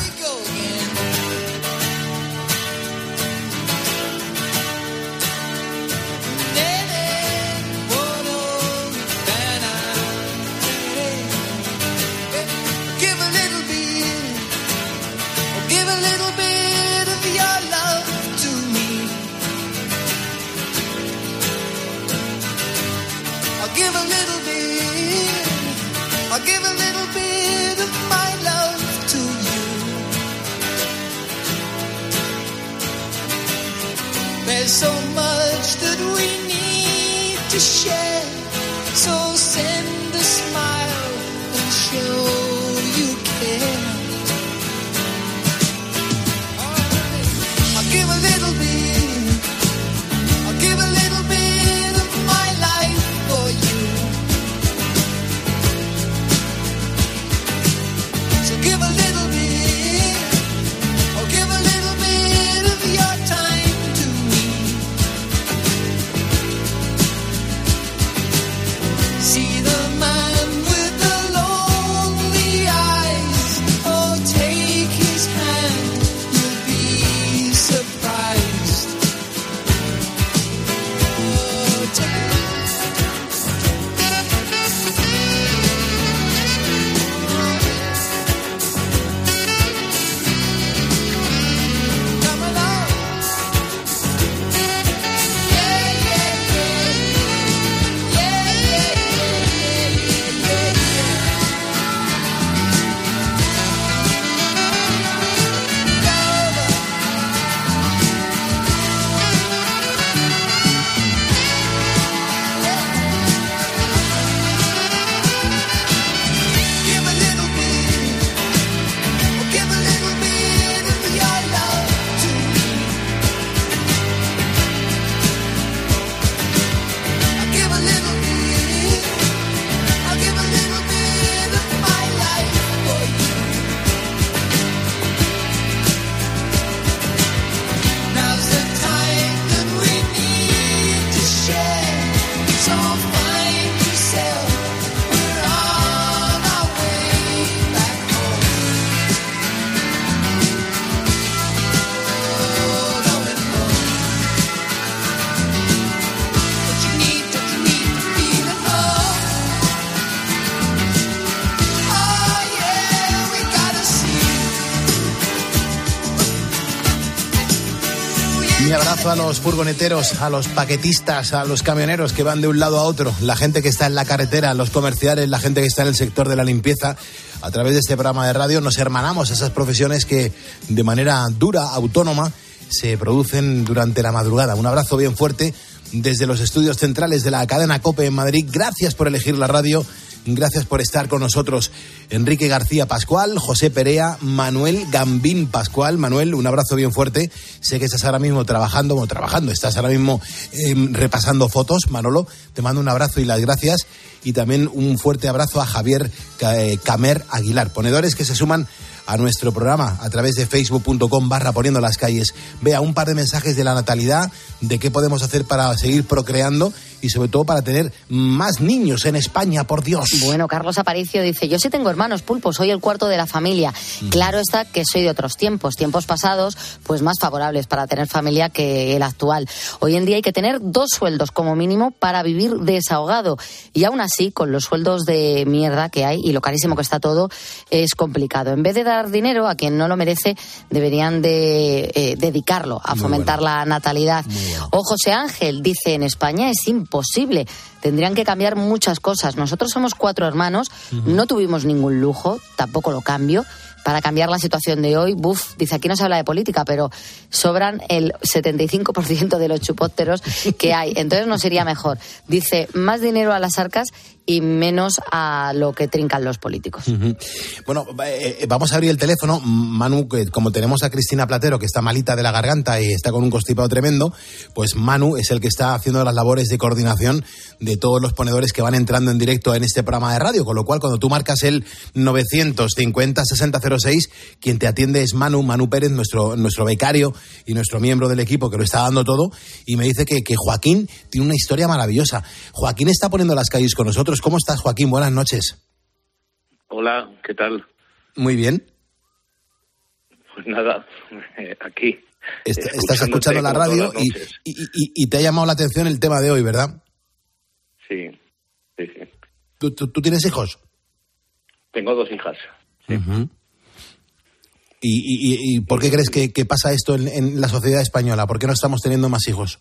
A los furgoneteros, a los paquetistas, a los camioneros que van de un lado a otro, la gente que está en la carretera, los comerciales, la gente que está en el sector de la limpieza. A través de este programa de radio nos hermanamos a esas profesiones que de manera dura, autónoma, se producen durante la madrugada. Un abrazo bien fuerte desde los estudios centrales de la cadena COPE en Madrid. Gracias por elegir la radio Gracias por estar con nosotros. Enrique García Pascual, José Perea, Manuel Gambín Pascual. Manuel, un abrazo bien fuerte. Sé que estás ahora mismo trabajando, bueno, trabajando, estás ahora mismo em, repasando fotos. Manolo, te mando un abrazo y las gracias. Y también un fuerte abrazo a Javier eh, Camer Aguilar. Ponedores que se suman a nuestro programa a través de facebook.com barra poniendo las calles. Vea un par de mensajes de la natalidad, de qué podemos hacer para seguir procreando y sobre todo para tener más niños en España, por Dios. Bueno, Carlos Aparicio dice, yo sí tengo hermanos, pulpo, soy el cuarto de la familia. Claro está que soy de otros tiempos, tiempos pasados, pues más favorables para tener familia que el actual. Hoy en día hay que tener dos sueldos como mínimo para vivir desahogado. Y aún así, con los sueldos de mierda que hay y lo carísimo que está todo, es complicado. En vez de dar dinero a quien no lo merece, deberían de eh, dedicarlo a fomentar la natalidad. O José Ángel dice, en España es imposible posible. Tendrían que cambiar muchas cosas. Nosotros somos cuatro hermanos, no tuvimos ningún lujo, tampoco lo cambio para cambiar la situación de hoy. Buf, dice aquí no se habla de política, pero sobran el 75% de los chupópteros que hay. Entonces no sería mejor. Dice más dinero a las arcas y menos a lo que trincan los políticos. Bueno, eh, vamos a abrir el teléfono. Manu, como tenemos a Cristina Platero, que está malita de la garganta y está con un constipado tremendo, pues Manu es el que está haciendo las labores de coordinación de todos los ponedores que van entrando en directo en este programa de radio. Con lo cual, cuando tú marcas el 950-6006, quien te atiende es Manu, Manu Pérez, nuestro, nuestro becario y nuestro miembro del equipo que lo está dando todo. Y me dice que, que Joaquín tiene una historia maravillosa. Joaquín está poniendo las calles con nosotros ¿Cómo estás, Joaquín? Buenas noches. Hola, ¿qué tal? Muy bien. Pues nada, aquí. estás escuchando la radio y, te ha llamado la atención el tema de hoy, ¿verdad? Sí, sí, sí. ¿Tú, tienes hijos? Tengo dos hijas. ¿Y, por qué crees que, pasa esto en, la sociedad española? ¿Por qué no estamos teniendo más hijos?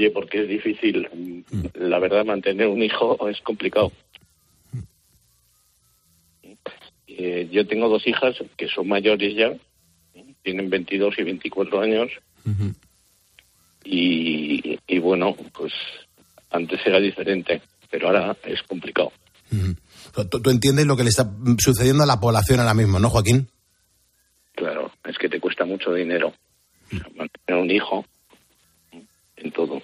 Oye, porque es difícil. La verdad, mantener un hijo es complicado. Eh, yo tengo dos hijas que son mayores ya, tienen 22 y 24 años. y, bueno, pues antes era diferente, pero ahora es complicado. ¿Tú, entiendes lo que le está sucediendo a la población ahora mismo, ¿no, Joaquín? Claro, es que te cuesta mucho dinero mantener un hijo en todo.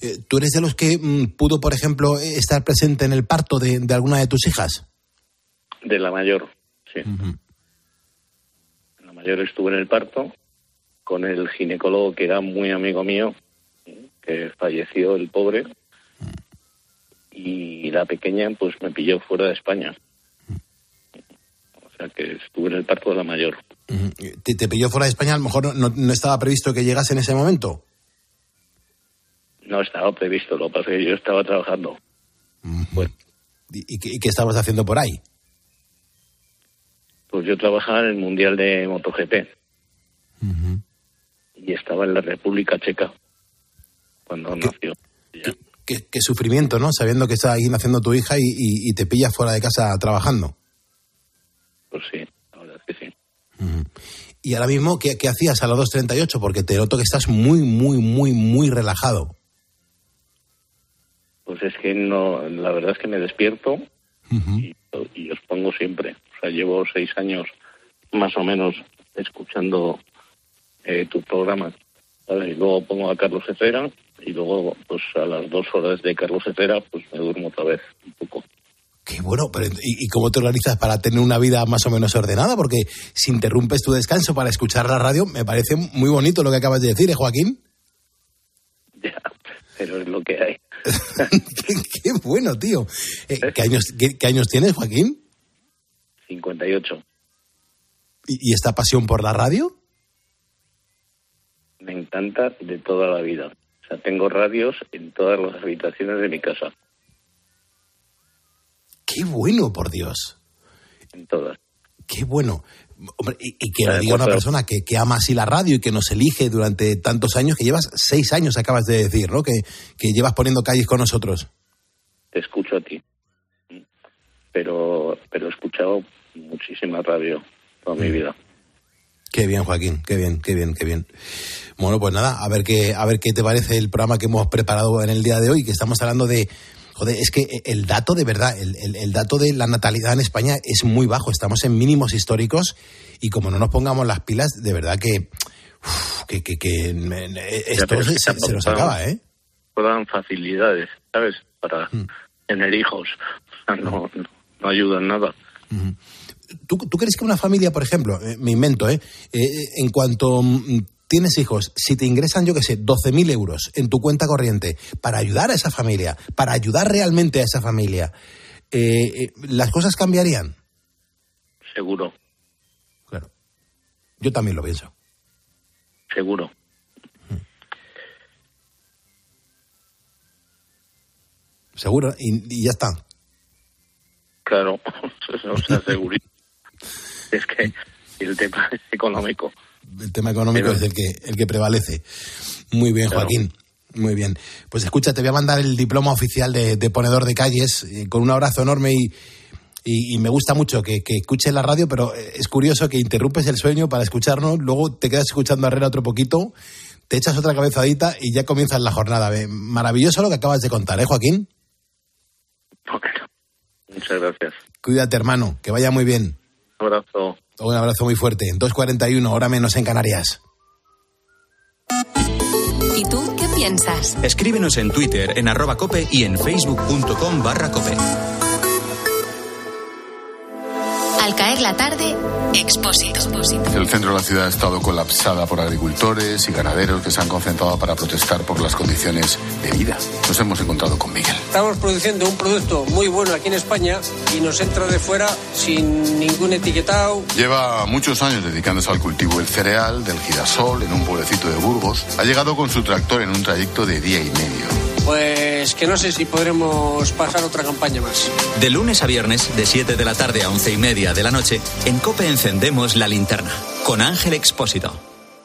Eh, ¿Tú eres de los que mm, pudo, por ejemplo, estar presente en el parto de, alguna de tus hijas? De la mayor, sí. La mayor estuve en el parto con el ginecólogo que era muy amigo mío, que falleció el pobre, y la pequeña pues me pilló fuera de España. O sea que estuve en el parto de la mayor. ¿Te, pilló fuera de España? A lo mejor no, estaba previsto que llegase en ese momento. No estaba previsto, lo que pasa es que yo estaba trabajando. ¿Y, qué, estabas haciendo por ahí? Pues yo trabajaba en el Mundial de MotoGP. Y estaba en la República Checa cuando nació. Qué, sufrimiento, ¿no? Sabiendo que está ahí naciendo tu hija y, te pillas fuera de casa trabajando. Pues sí, la verdad es que sí. Y ahora mismo, ¿qué, hacías a las 2.38? Porque te noto que estás muy, muy, muy, muy relajado. Pues es que no, la verdad es que me despierto y, os pongo siempre. O sea, llevo seis años más o menos escuchando eh, tu programa. Y luego pongo a Carlos Herrera y luego, pues a las dos horas de Carlos Herrera, pues me duermo otra vez un poco. Qué bueno, pero ¿y, cómo te organizas para tener una vida más o menos ordenada? Porque si interrumpes tu descanso para escuchar la radio, me parece muy bonito lo que acabas de decir, ¿eh, Joaquín? Ya, pero es lo que hay. qué, bueno, tío. Eh, ¿qué, años, qué, años tienes, Joaquín? 58. ¿Y, ¿Y esta pasión por la radio? Me encanta de toda la vida. O sea, tengo radios en todas las habitaciones de mi casa. Qué bueno, por Dios. En todas. Qué bueno. Hombre, y, y que lo diga una persona que, que ama así la radio y que nos elige durante tantos años, que llevas seis años, acabas de decir, ¿no? Que, que llevas poniendo calles con nosotros. te escucho a ti. Pero, pero he escuchado muchísima radio toda Mm. mi vida. Qué bien, Joaquín, qué bien, qué bien, qué bien. Bueno, pues nada, a ver qué, a ver qué te parece el programa que hemos preparado en el día de hoy, que estamos hablando de. Joder, es que el dato de verdad, el, el- el dato de la natalidad en España es muy bajo. Estamos en mínimos históricos y como no nos pongamos las pilas, de verdad que. uf, que, que, que me- me- esto es se, que se- se nos acaba, ¿eh? dan facilidades, ¿sabes? Para Mm. tener hijos. No, no, no ayudan nada. ¿Tú, tú crees que una familia, por ejemplo, eh, me invento, ¿eh? Eh, en cuanto mm, tienes hijos, si te ingresan, yo qué sé, 12.000 euros en tu cuenta corriente para ayudar a esa familia, para ayudar realmente a esa familia, eh, eh, ¿las cosas cambiarían? Seguro, Yo también lo pienso. seguro. Seguro, y, y ya está. Claro, o sea, seguro. es que el tema es económico. El tema económico Pero- es el que, el que prevalece. Muy bien, Claro. Joaquín. Muy bien. Pues escucha, te voy a mandar el diploma oficial de, de ponedor de calles eh, con un abrazo enorme y, y- y me gusta mucho que, que escuches la radio, pero eh, es curioso que interrumpes el sueño para escucharnos, luego te quedas escuchando a Herrera otro poquito, te echas otra cabezadita y ya comienzas la jornada. Eh, Maravilloso lo que acabas de contar, ¿eh, Joaquín? Muchas gracias. Cuídate, hermano, que vaya muy bien. Un abrazo. Un abrazo muy fuerte. 2.41, hora menos en Canarias. ¿Y tú qué piensas? Escríbenos en Twitter, en arroba cope y en facebook.com barra cope. Al caer la tarde, Expósito. El centro de la ciudad ha estado colapsada por agricultores y ganaderos que se han concentrado para protestar por las condiciones de vida. Nos hemos encontrado con Miguel. Estamos produciendo un producto muy bueno aquí en España y nos entra de fuera sin ningún etiquetado. Lleva muchos años dedicándose al cultivo del cereal, del girasol, en un pueblecito de Burgos. Ha llegado con su tractor en un trayecto de día y medio. Pues que no sé si podremos pasar otra campaña más. De lunes a viernes, de 7 de la tarde a 11 y media de la noche, en Cope encendemos la linterna. Con Ángel Expósito.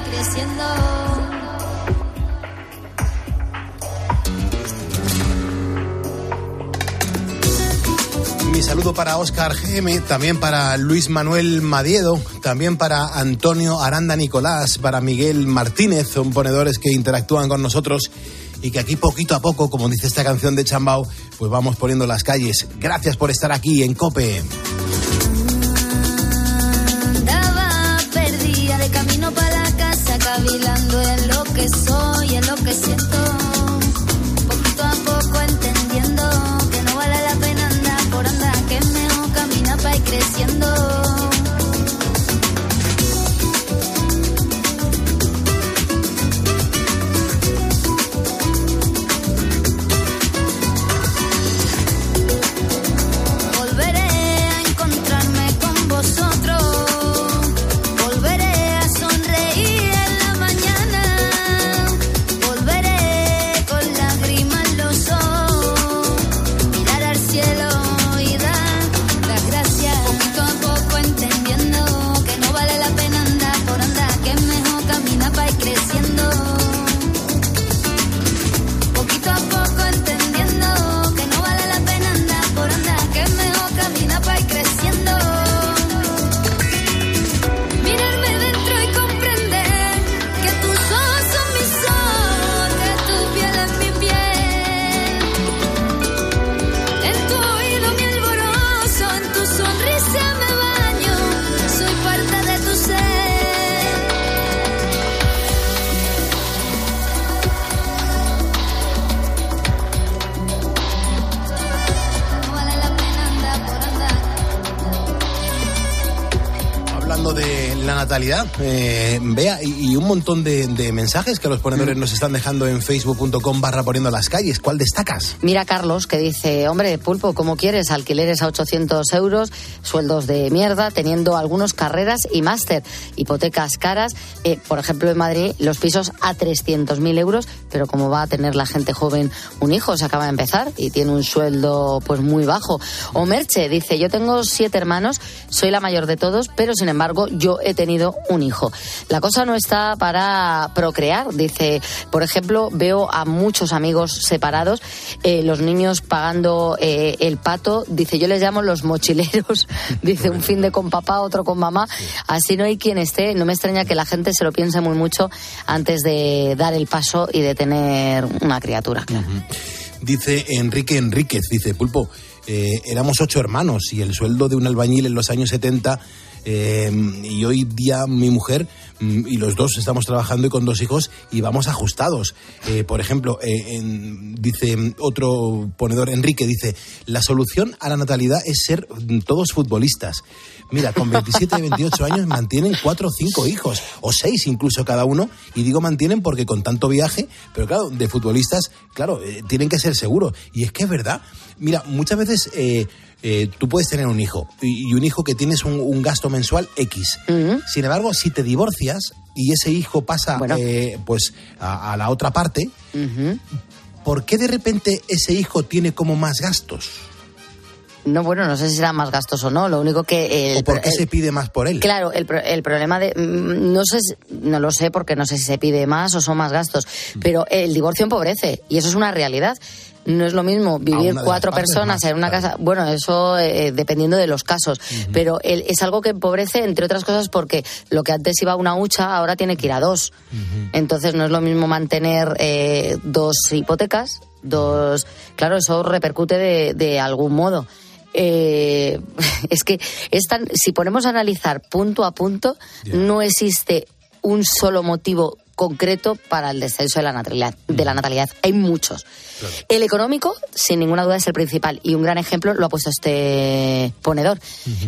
Creciendo. Mi saludo para Óscar GM, también para Luis Manuel Madiedo, también para Antonio Aranda Nicolás, para Miguel Martínez, son ponedores que interactúan con nosotros y que aquí poquito a poco, como dice esta canción de Chambao, pues vamos poniendo las calles. Gracias por estar aquí en Cope. Que soy, en lo que siento. Poquito a poco entendiendo que no vale la pena andar por andar, que es mejor caminar para ir creciendo. Eh, vea, y, y un montón de, de mensajes que los ponedores nos están dejando en facebook.com barra poniendo las calles. ¿Cuál destacas? Mira Carlos que dice, hombre, Pulpo, ¿cómo quieres? Alquileres a 800 euros, sueldos de mierda, teniendo algunos carreras y máster, hipotecas caras. Eh, por ejemplo, en Madrid los pisos a 300.000 euros, pero como va a tener la gente joven un hijo, se acaba de empezar y tiene un sueldo pues muy bajo. O Merche dice, yo tengo siete hermanos, soy la mayor de todos, pero sin embargo yo he tenido un hijo. La cosa no está para procrear, dice, por ejemplo, veo a muchos amigos separados, eh, los niños pagando eh, el pato, dice, yo les llamo los mochileros, dice, un fin de con papá, otro con mamá, así no hay quien esté, no me extraña que la gente se lo piense muy mucho antes de dar el paso y de tener una criatura. Dice Enrique Enríquez, dice Pulpo, eh, éramos ocho hermanos y el sueldo de un albañil en los años 70 eh, y hoy día mi mujer mm, y los dos estamos trabajando y con dos hijos y vamos ajustados. Eh, por ejemplo, eh, dice otro ponedor, Enrique, dice, la solución a la natalidad es ser mm, todos futbolistas. Mira, con 27 y 28 años mantienen cuatro o cinco hijos, o seis incluso cada uno, y digo mantienen porque con tanto viaje, pero claro, de futbolistas, claro, tienen que ser seguros. Y es que es verdad. Mira, muchas veces eh, tú puedes tener un hijo, y, y un hijo que tienes un, un gasto mensual X. Sin embargo, si te divorcias y ese hijo pasa eh, pues a, a la otra parte, ¿por qué de repente ese hijo tiene como más gastos? No, bueno, no sé si será más gastos o no. Lo único que. El, ¿O por qué el- se pide más por él? Claro, el, el problema de. mm, No sé, no lo sé porque no sé si se pide más o son más gastos, Mm. pero el divorcio empobrece y eso es una realidad. No es lo mismo vivir cuatro personas en una casa. Bueno, eso eh, dependiendo de los casos. Pero el- es algo que empobrece, entre otras cosas, porque lo que antes iba a una hucha, ahora tiene que ir a dos. Entonces no es lo mismo mantener eh, dos hipotecas, dos. Claro, eso repercute de, de algún modo. Eh, es que es tan- si ponemos a analizar punto a punto, no existe un solo motivo concreto para el descenso de la natalidad. De la natalidad. Hay muchos. El económico, sin ninguna duda, es el principal y un gran ejemplo lo ha puesto este ponedor.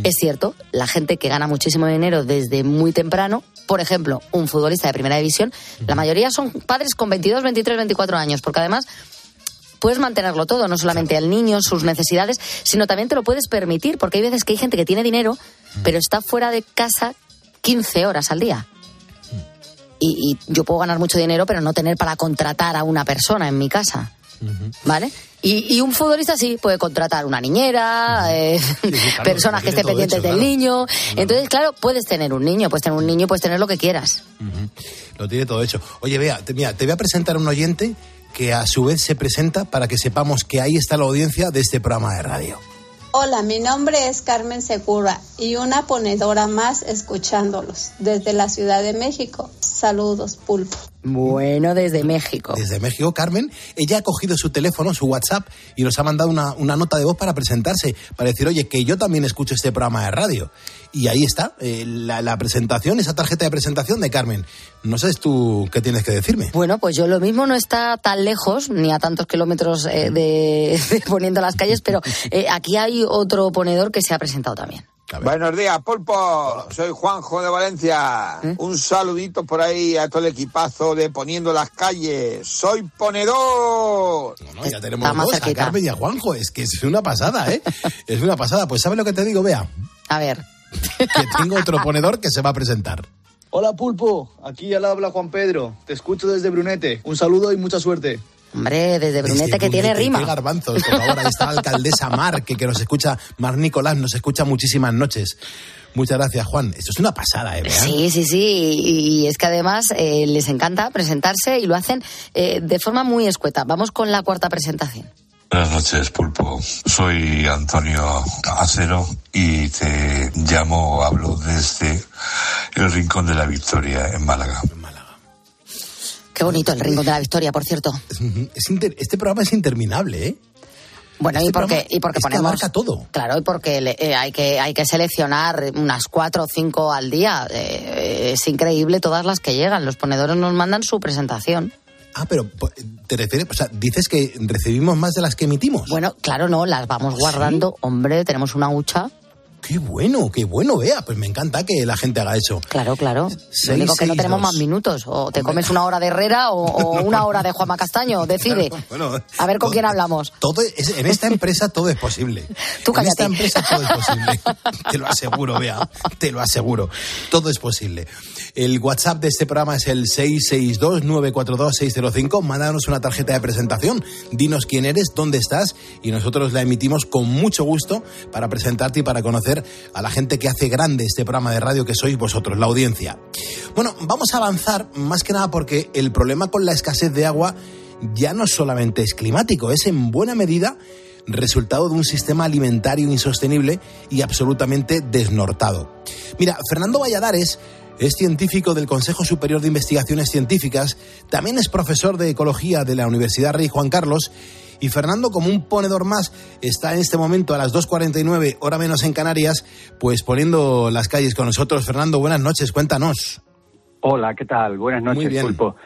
Es cierto, la gente que gana muchísimo dinero desde muy temprano, por ejemplo, un futbolista de primera división, la mayoría son padres con 22, 23, 24 años, porque además puedes mantenerlo todo, no solamente al niño, sus necesidades, sino también te lo puedes permitir, porque hay veces que hay gente que tiene dinero, pero está fuera de casa 15 horas al día. Y, y yo puedo ganar mucho dinero, pero no tener para contratar a una persona en mi casa. ¿Vale? Y, y un futbolista sí puede contratar una niñera, eh, personas que estén pendientes hecho, del claro. niño. Entonces, claro, puedes tener un niño, puedes tener un niño, puedes tener lo que quieras. Lo tiene todo hecho. Oye, vea, te, mira, te voy a presentar a un oyente que a su vez se presenta para que sepamos que ahí está la audiencia de este programa de radio. Hola, mi nombre es Carmen Segura y una ponedora más escuchándolos desde la Ciudad de México. Saludos, pulpo. Bueno, desde México. Desde México, Carmen, ella ha cogido su teléfono, su WhatsApp, y nos ha mandado una, una nota de voz para presentarse, para decir, oye, que yo también escucho este programa de radio. Y ahí está, eh, la, la presentación, esa tarjeta de presentación de Carmen. No sabes tú qué tienes que decirme. Bueno, pues yo lo mismo no está tan lejos, ni a tantos kilómetros eh, de, de poniendo las calles, pero eh, aquí hay otro ponedor que se ha presentado también. Buenos días, Pulpo. Soy Juanjo de Valencia. ¿Eh? Un saludito por ahí a todo el equipazo de Poniendo las Calles. Soy ponedor. No, ya tenemos dos, a Carmen y a Juanjo. Es que es una pasada, ¿eh? es una pasada. Pues ¿sabes lo que te digo? Vea, A ver. que tengo otro ponedor que se va a presentar. Hola Pulpo, aquí al habla Juan Pedro. Te escucho desde Brunete. Un saludo y mucha suerte. Hombre, desde Brunete Desde que tiene Brunete, rima. qué garbanzos, por favor. Ahí está la alcaldesa Mar, que, que nos escucha, Mar Nicolás, nos escucha muchísimas noches. Muchas gracias, Juan. Esto es una pasada, ¿eh? Sí, sí, sí. Y, y es que además eh, les encanta presentarse y lo hacen eh, de forma muy escueta. Vamos con la cuarta presentación. Buenas noches, Pulpo. Soy Antonio Acero y te llamo, hablo desde el Rincón de la Victoria en Málaga. Qué bonito el Rincón de la Victoria, por cierto. Es inter- este programa es interminable, ¿eh? Bueno, Este y porque, programa y porque es que ponemos. abarca todo. Claro, y porque le- eh, hay, que, hay que seleccionar unas cuatro o cinco al día. Eh, es increíble todas las que llegan. Los ponedores nos mandan su presentación. Ah, pero te refieres, o sea, dices que recibimos más de las que emitimos. Bueno, claro, no, las vamos guardando. Hombre, tenemos una hucha. Qué bueno, qué bueno, vea. Pues me encanta que la gente haga eso. Claro, claro. Lo único que no 662. tenemos más minutos. O te comes una hora de Herrera o, o una hora de Juanma Castaño. Decide. Bueno, A ver con quién hablamos. todo es- en esta empresa todo es posible. Tú en esta cállate. empresa todo es posible. Te lo aseguro, vea. Te lo aseguro. Todo es posible. El WhatsApp de este programa es el 662-942-605. Mándanos una tarjeta de presentación. Dinos quién eres, dónde estás y nosotros la emitimos con mucho gusto para presentarte y para conocer a la gente que hace grande este programa de radio que sois vosotros, la audiencia. Bueno, vamos a avanzar más que nada porque el problema con la escasez de agua ya no solamente es climático, es en buena medida resultado de un sistema alimentario insostenible y absolutamente desnortado. Mira, Fernando Valladares es científico del Consejo Superior de Investigaciones Científicas, también es profesor de Ecología de la Universidad Rey Juan Carlos y Fernando, como un ponedor más, está en este momento a las 2.49, hora menos en Canarias, pues poniendo las calles con nosotros. Fernando, buenas noches, cuéntanos. Hola, ¿qué tal? Buenas noches, Muy bien. Pulpo.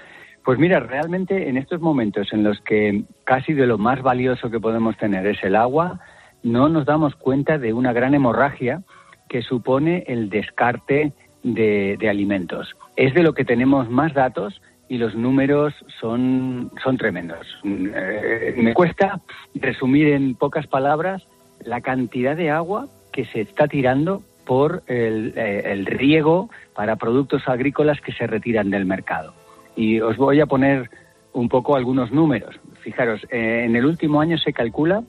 Pues mira, realmente en estos momentos en los que casi de lo más valioso que podemos tener es el agua, no nos damos cuenta de una gran hemorragia que supone el descarte de, de alimentos. Es de lo que tenemos más datos y los números son, son tremendos. Eh, me cuesta resumir en pocas palabras la cantidad de agua que se está tirando por el, eh, el riego para productos agrícolas que se retiran del mercado. Y os voy a poner un poco algunos números. Fijaros, eh, en el último año se calcula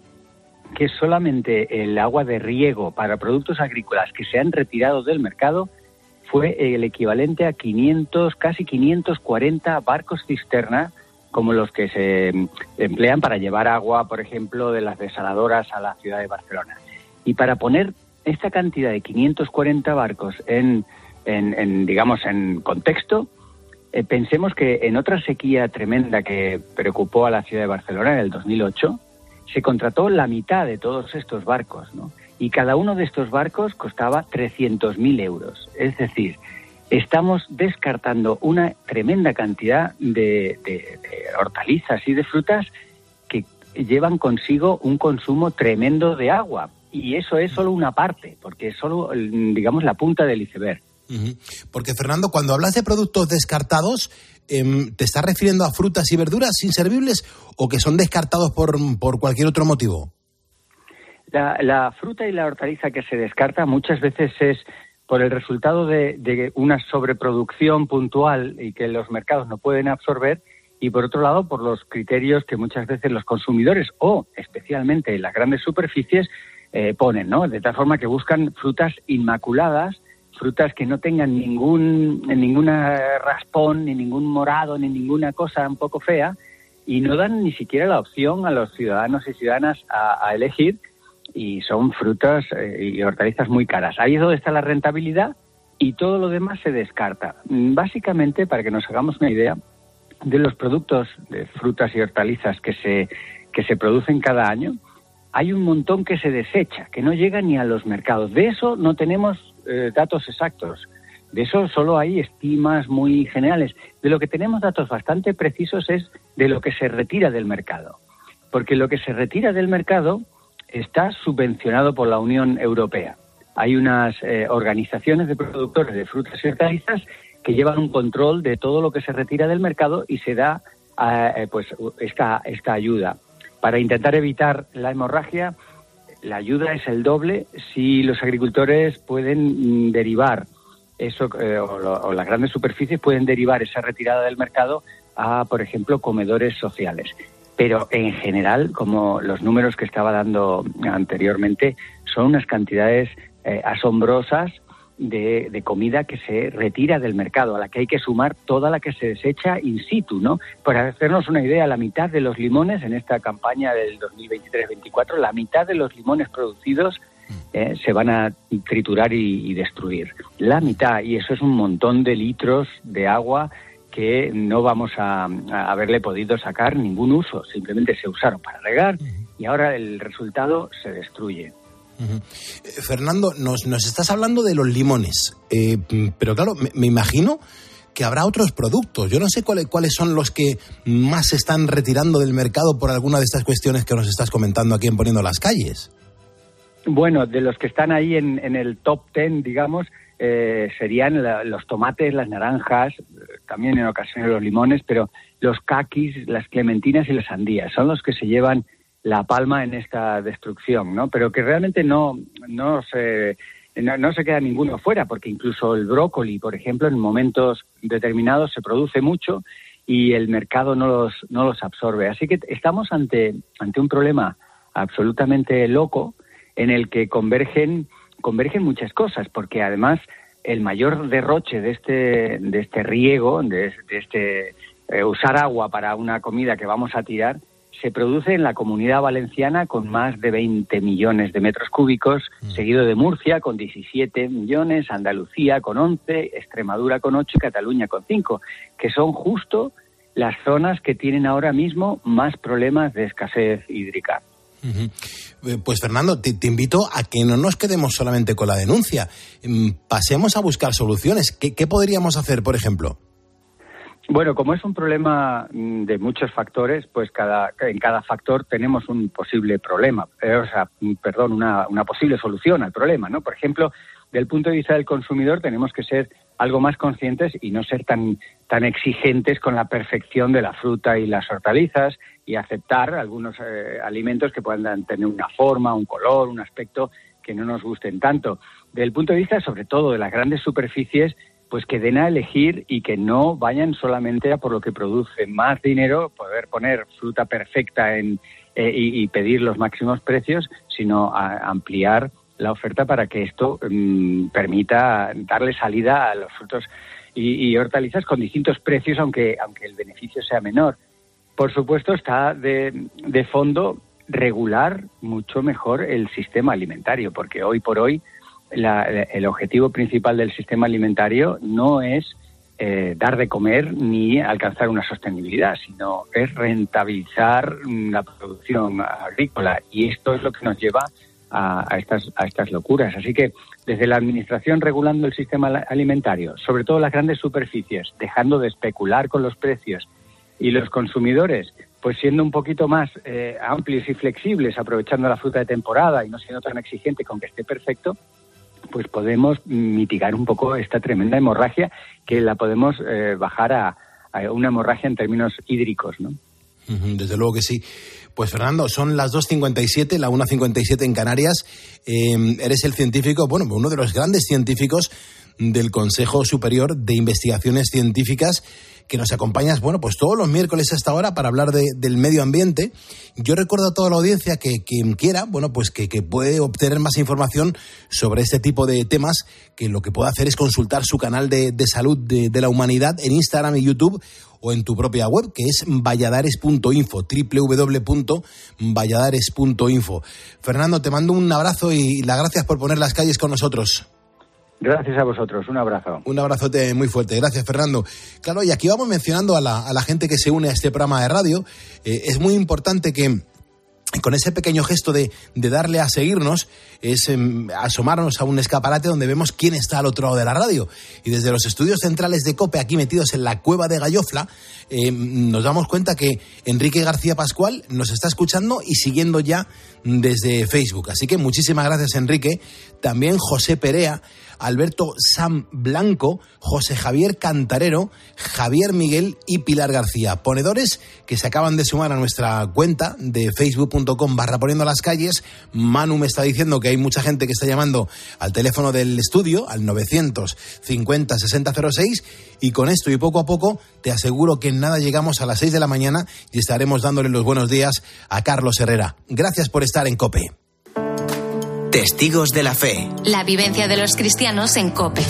que solamente el agua de riego para productos agrícolas que se han retirado del mercado fue el equivalente a 500, casi 540 barcos cisterna como los que se mm, emplean para llevar agua, por ejemplo, de las desaladoras a la ciudad de Barcelona. Y para poner esta cantidad de 540 barcos en, en- en, digamos, en contexto, eh, pensemos que en otra sequía tremenda que preocupó a la ciudad de Barcelona en el 2008, se contrató la mitad de todos estos barcos, ¿no? Y cada uno de estos barcos costaba 300.000 euros. Es decir, estamos descartando una tremenda cantidad de, hortalizas y de frutas que llevan consigo un consumo tremendo de agua. Y eso es solo una parte, porque es solo, digamos, la punta del iceberg. Porque Fernando, cuando hablas de productos descartados, em, ¿te estás refiriendo a frutas y verduras inservibles o que son descartados por, por cualquier otro motivo? La, fruta y la hortaliza que se descarta muchas veces es por el resultado de, una sobreproducción puntual y que los mercados no pueden absorber y por otro lado por los criterios que muchas veces los consumidores o especialmente las grandes superficies eh, ponen, ¿no? De tal forma que buscan frutas inmaculadas, frutas que no tengan ningún ninguna raspón, ni ningún morado, ni ninguna cosa un poco fea y no dan ni siquiera la opción a los ciudadanos y ciudadanas a elegir y son frutas eh, y hortalizas muy caras. Ahí es donde está la rentabilidad y todo lo demás se descarta. Mm, Básicamente, para que nos hagamos una idea, de los productos de frutas y hortalizas que se, que se producen cada año, hay un montón que se desecha, que no llega ni a los mercados. De eso no tenemos eh, datos exactos. De eso solo hay estimas muy generales. De lo que tenemos datos bastante precisos es de lo que se retira del mercado. Porque lo que se retira del mercado está subvencionado por la Unión Europea. Hay unas eh, organizaciones de productores de frutas y hortalizas que llevan un control de todo lo que se retira del mercado y se da eh, pues esta, esta ayuda. Para intentar evitar la hemorragia, la ayuda es el doble si los agricultores pueden mm, derivar eso, eh, o, lo- o las grandes superficies pueden derivar esa retirada del mercado a, por ejemplo, comedores sociales. Pero en general, como los números que estaba dando anteriormente, son unas cantidades eh, asombrosas de, de comida que se retira del mercado, a la que hay que sumar toda la que se desecha in situ, ¿no? Para hacernos una idea, la mitad de los limones en esta campaña del 2023-24, la mitad de los limones producidos eh, se van a triturar y, y destruir. La mitad, y eso es un montón de litros de agua que no vamos a, a haberle podido sacar ningún uso, simplemente se usaron para regar y ahora el resultado se destruye. Eh, Fernando, nos, nos estás hablando de los limones, eh, pero claro, me, me imagino que habrá otros productos. Yo no sé cuáles, cuáles son los que más se están retirando del mercado por alguna de estas cuestiones que nos estás comentando aquí en Poniendo las Calles. Bueno, de los que están ahí en, en el top ten, digamos, eh, serían la- los tomates, las naranjas, eh, también en ocasiones los limones, pero los caquis, las clementinas y las sandías son los que se llevan la palma en esta destrucción, ¿no? Pero que realmente no, no se no, no se queda ninguno fuera, porque incluso el brócoli, por ejemplo, en momentos determinados se produce mucho y el mercado no los, no los absorbe. Así que estamos ante, ante un problema absolutamente loco en el que convergen, convergen muchas cosas, porque además el mayor derroche de este, de este riego, de, de este eh, usar agua para una comida que vamos a tirar, se produce en la comunidad valenciana con más de 20 millones de metros cúbicos, seguido de Murcia con 17 millones, Andalucía con 11, Extremadura con 8 y Cataluña con 5, que son justo las zonas que tienen ahora mismo más problemas de escasez hídrica. Eh, Pues Fernando, te, invito a que no nos quedemos solamente con la denuncia. Mm, Pasemos a buscar soluciones. ¿Qué, qué podríamos hacer, por ejemplo? Bueno, como es un problema mm, de muchos factores, pues cada, en cada factor tenemos un posible problema, eh, o sea, mm, perdón, una, una posible solución al problema, ¿no? Por ejemplo, del punto de vista del consumidor tenemos que ser algo más conscientes y no ser tan, tan exigentes con la perfección de la fruta y las hortalizas y aceptar algunos eh, alimentos que puedan tener una forma, un color, un aspecto que no nos gusten tanto. Del punto de vista, sobre todo, de las grandes superficies, pues que den a elegir y que no vayan solamente a por lo que produce más dinero, poder poner fruta perfecta en, eh, y, y pedir los máximos precios, sino a ampliar la oferta para que esto mm, permita darle salida a los frutos y, hortalizas con distintos precios, aunque, aunque el beneficio sea menor. Por supuesto, está de, de fondo regular mucho mejor el sistema alimentario, porque hoy por hoy la- el objetivo principal del sistema alimentario no es eh, dar de comer ni alcanzar una sostenibilidad, sino es rentabilizar mm, la producción agrícola. Y esto es lo que nos lleva a estas, a estas locuras. Así que desde la Administración regulando el sistema alimentario, sobre todo las grandes superficies, dejando de especular con los precios y los consumidores, pues siendo un poquito más eh, amplios y flexibles, aprovechando la fruta de temporada y no siendo tan exigente con que esté perfecto, pues podemos mitigar un poco esta tremenda hemorragia que la podemos eh, bajar a, a una hemorragia en términos hídricos, ¿no? Desde luego que sí. Pues Fernando, son las 2.57, la 1.57 en Canarias. Eh, eres el científico, bueno, uno de los grandes científicos del Consejo Superior de Investigaciones Científicas que nos acompañas, bueno, pues todos los miércoles hasta ahora para hablar de- del medio ambiente. Yo recuerdo a toda la audiencia que quien quiera, bueno, pues que, puede obtener más información sobre este tipo de temas, que lo que puede hacer es consultar su canal de, de salud de la humanidad en Instagram y YouTube o en tu propia web, que es valladares.info, www.valladares.info. Fernando, te mando un abrazo y las gracias por poner las calles con nosotros. Gracias a vosotros, un abrazo. Un abrazote muy fuerte. Gracias, Fernando. Claro, y aquí vamos mencionando a la, a la gente que se une a este programa de radio. Eh, es muy importante que con ese pequeño gesto de, de darle a seguirnos es em, asomarnos a un escaparate donde vemos quién está al otro lado de la radio. Y desde los estudios centrales de COPE, aquí metidos en la cueva de Gallofla, em, nos damos cuenta que Enrique García Pascual nos está escuchando y siguiendo ya desde Facebook. Así que muchísimas gracias, Enrique. También José Perea, Alberto Sam Blanco, José Javier Cantarero, Javier Miguel y Pilar García. Ponedores que se acaban de sumar a nuestra cuenta de facebook.com barra poniendo las calles. Manu me está diciendo que hay mucha gente que está llamando al teléfono del estudio, al 950 6006 y con esto y poco a poco te aseguro que en nada llegamos a las 6 de la mañana y estaremos dándole los buenos días a Carlos Herrera. Gracias por en COPE. Testigos de la fe. La vivencia de los cristianos en Cope.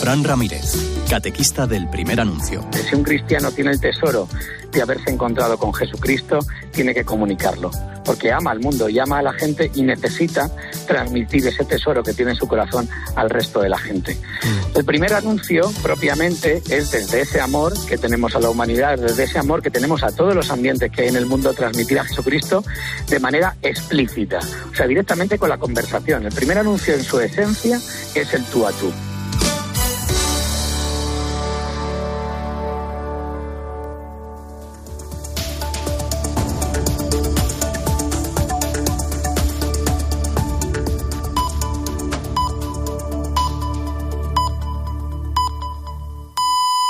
Fran Ramírez, catequista del primer anuncio. Si un cristiano tiene el tesoro de haberse encontrado con Jesucristo, tiene que comunicarlo, porque ama al mundo y ama a la gente y necesita transmitir ese tesoro que tiene en su corazón al resto de la gente. El primer anuncio, propiamente, es desde ese amor que tenemos a la humanidad, desde ese amor que tenemos a todos los ambientes que hay en el mundo, transmitir a Jesucristo de manera explícita, o sea, directamente con la conversación. El primer anuncio en su esencia es el tú a tú.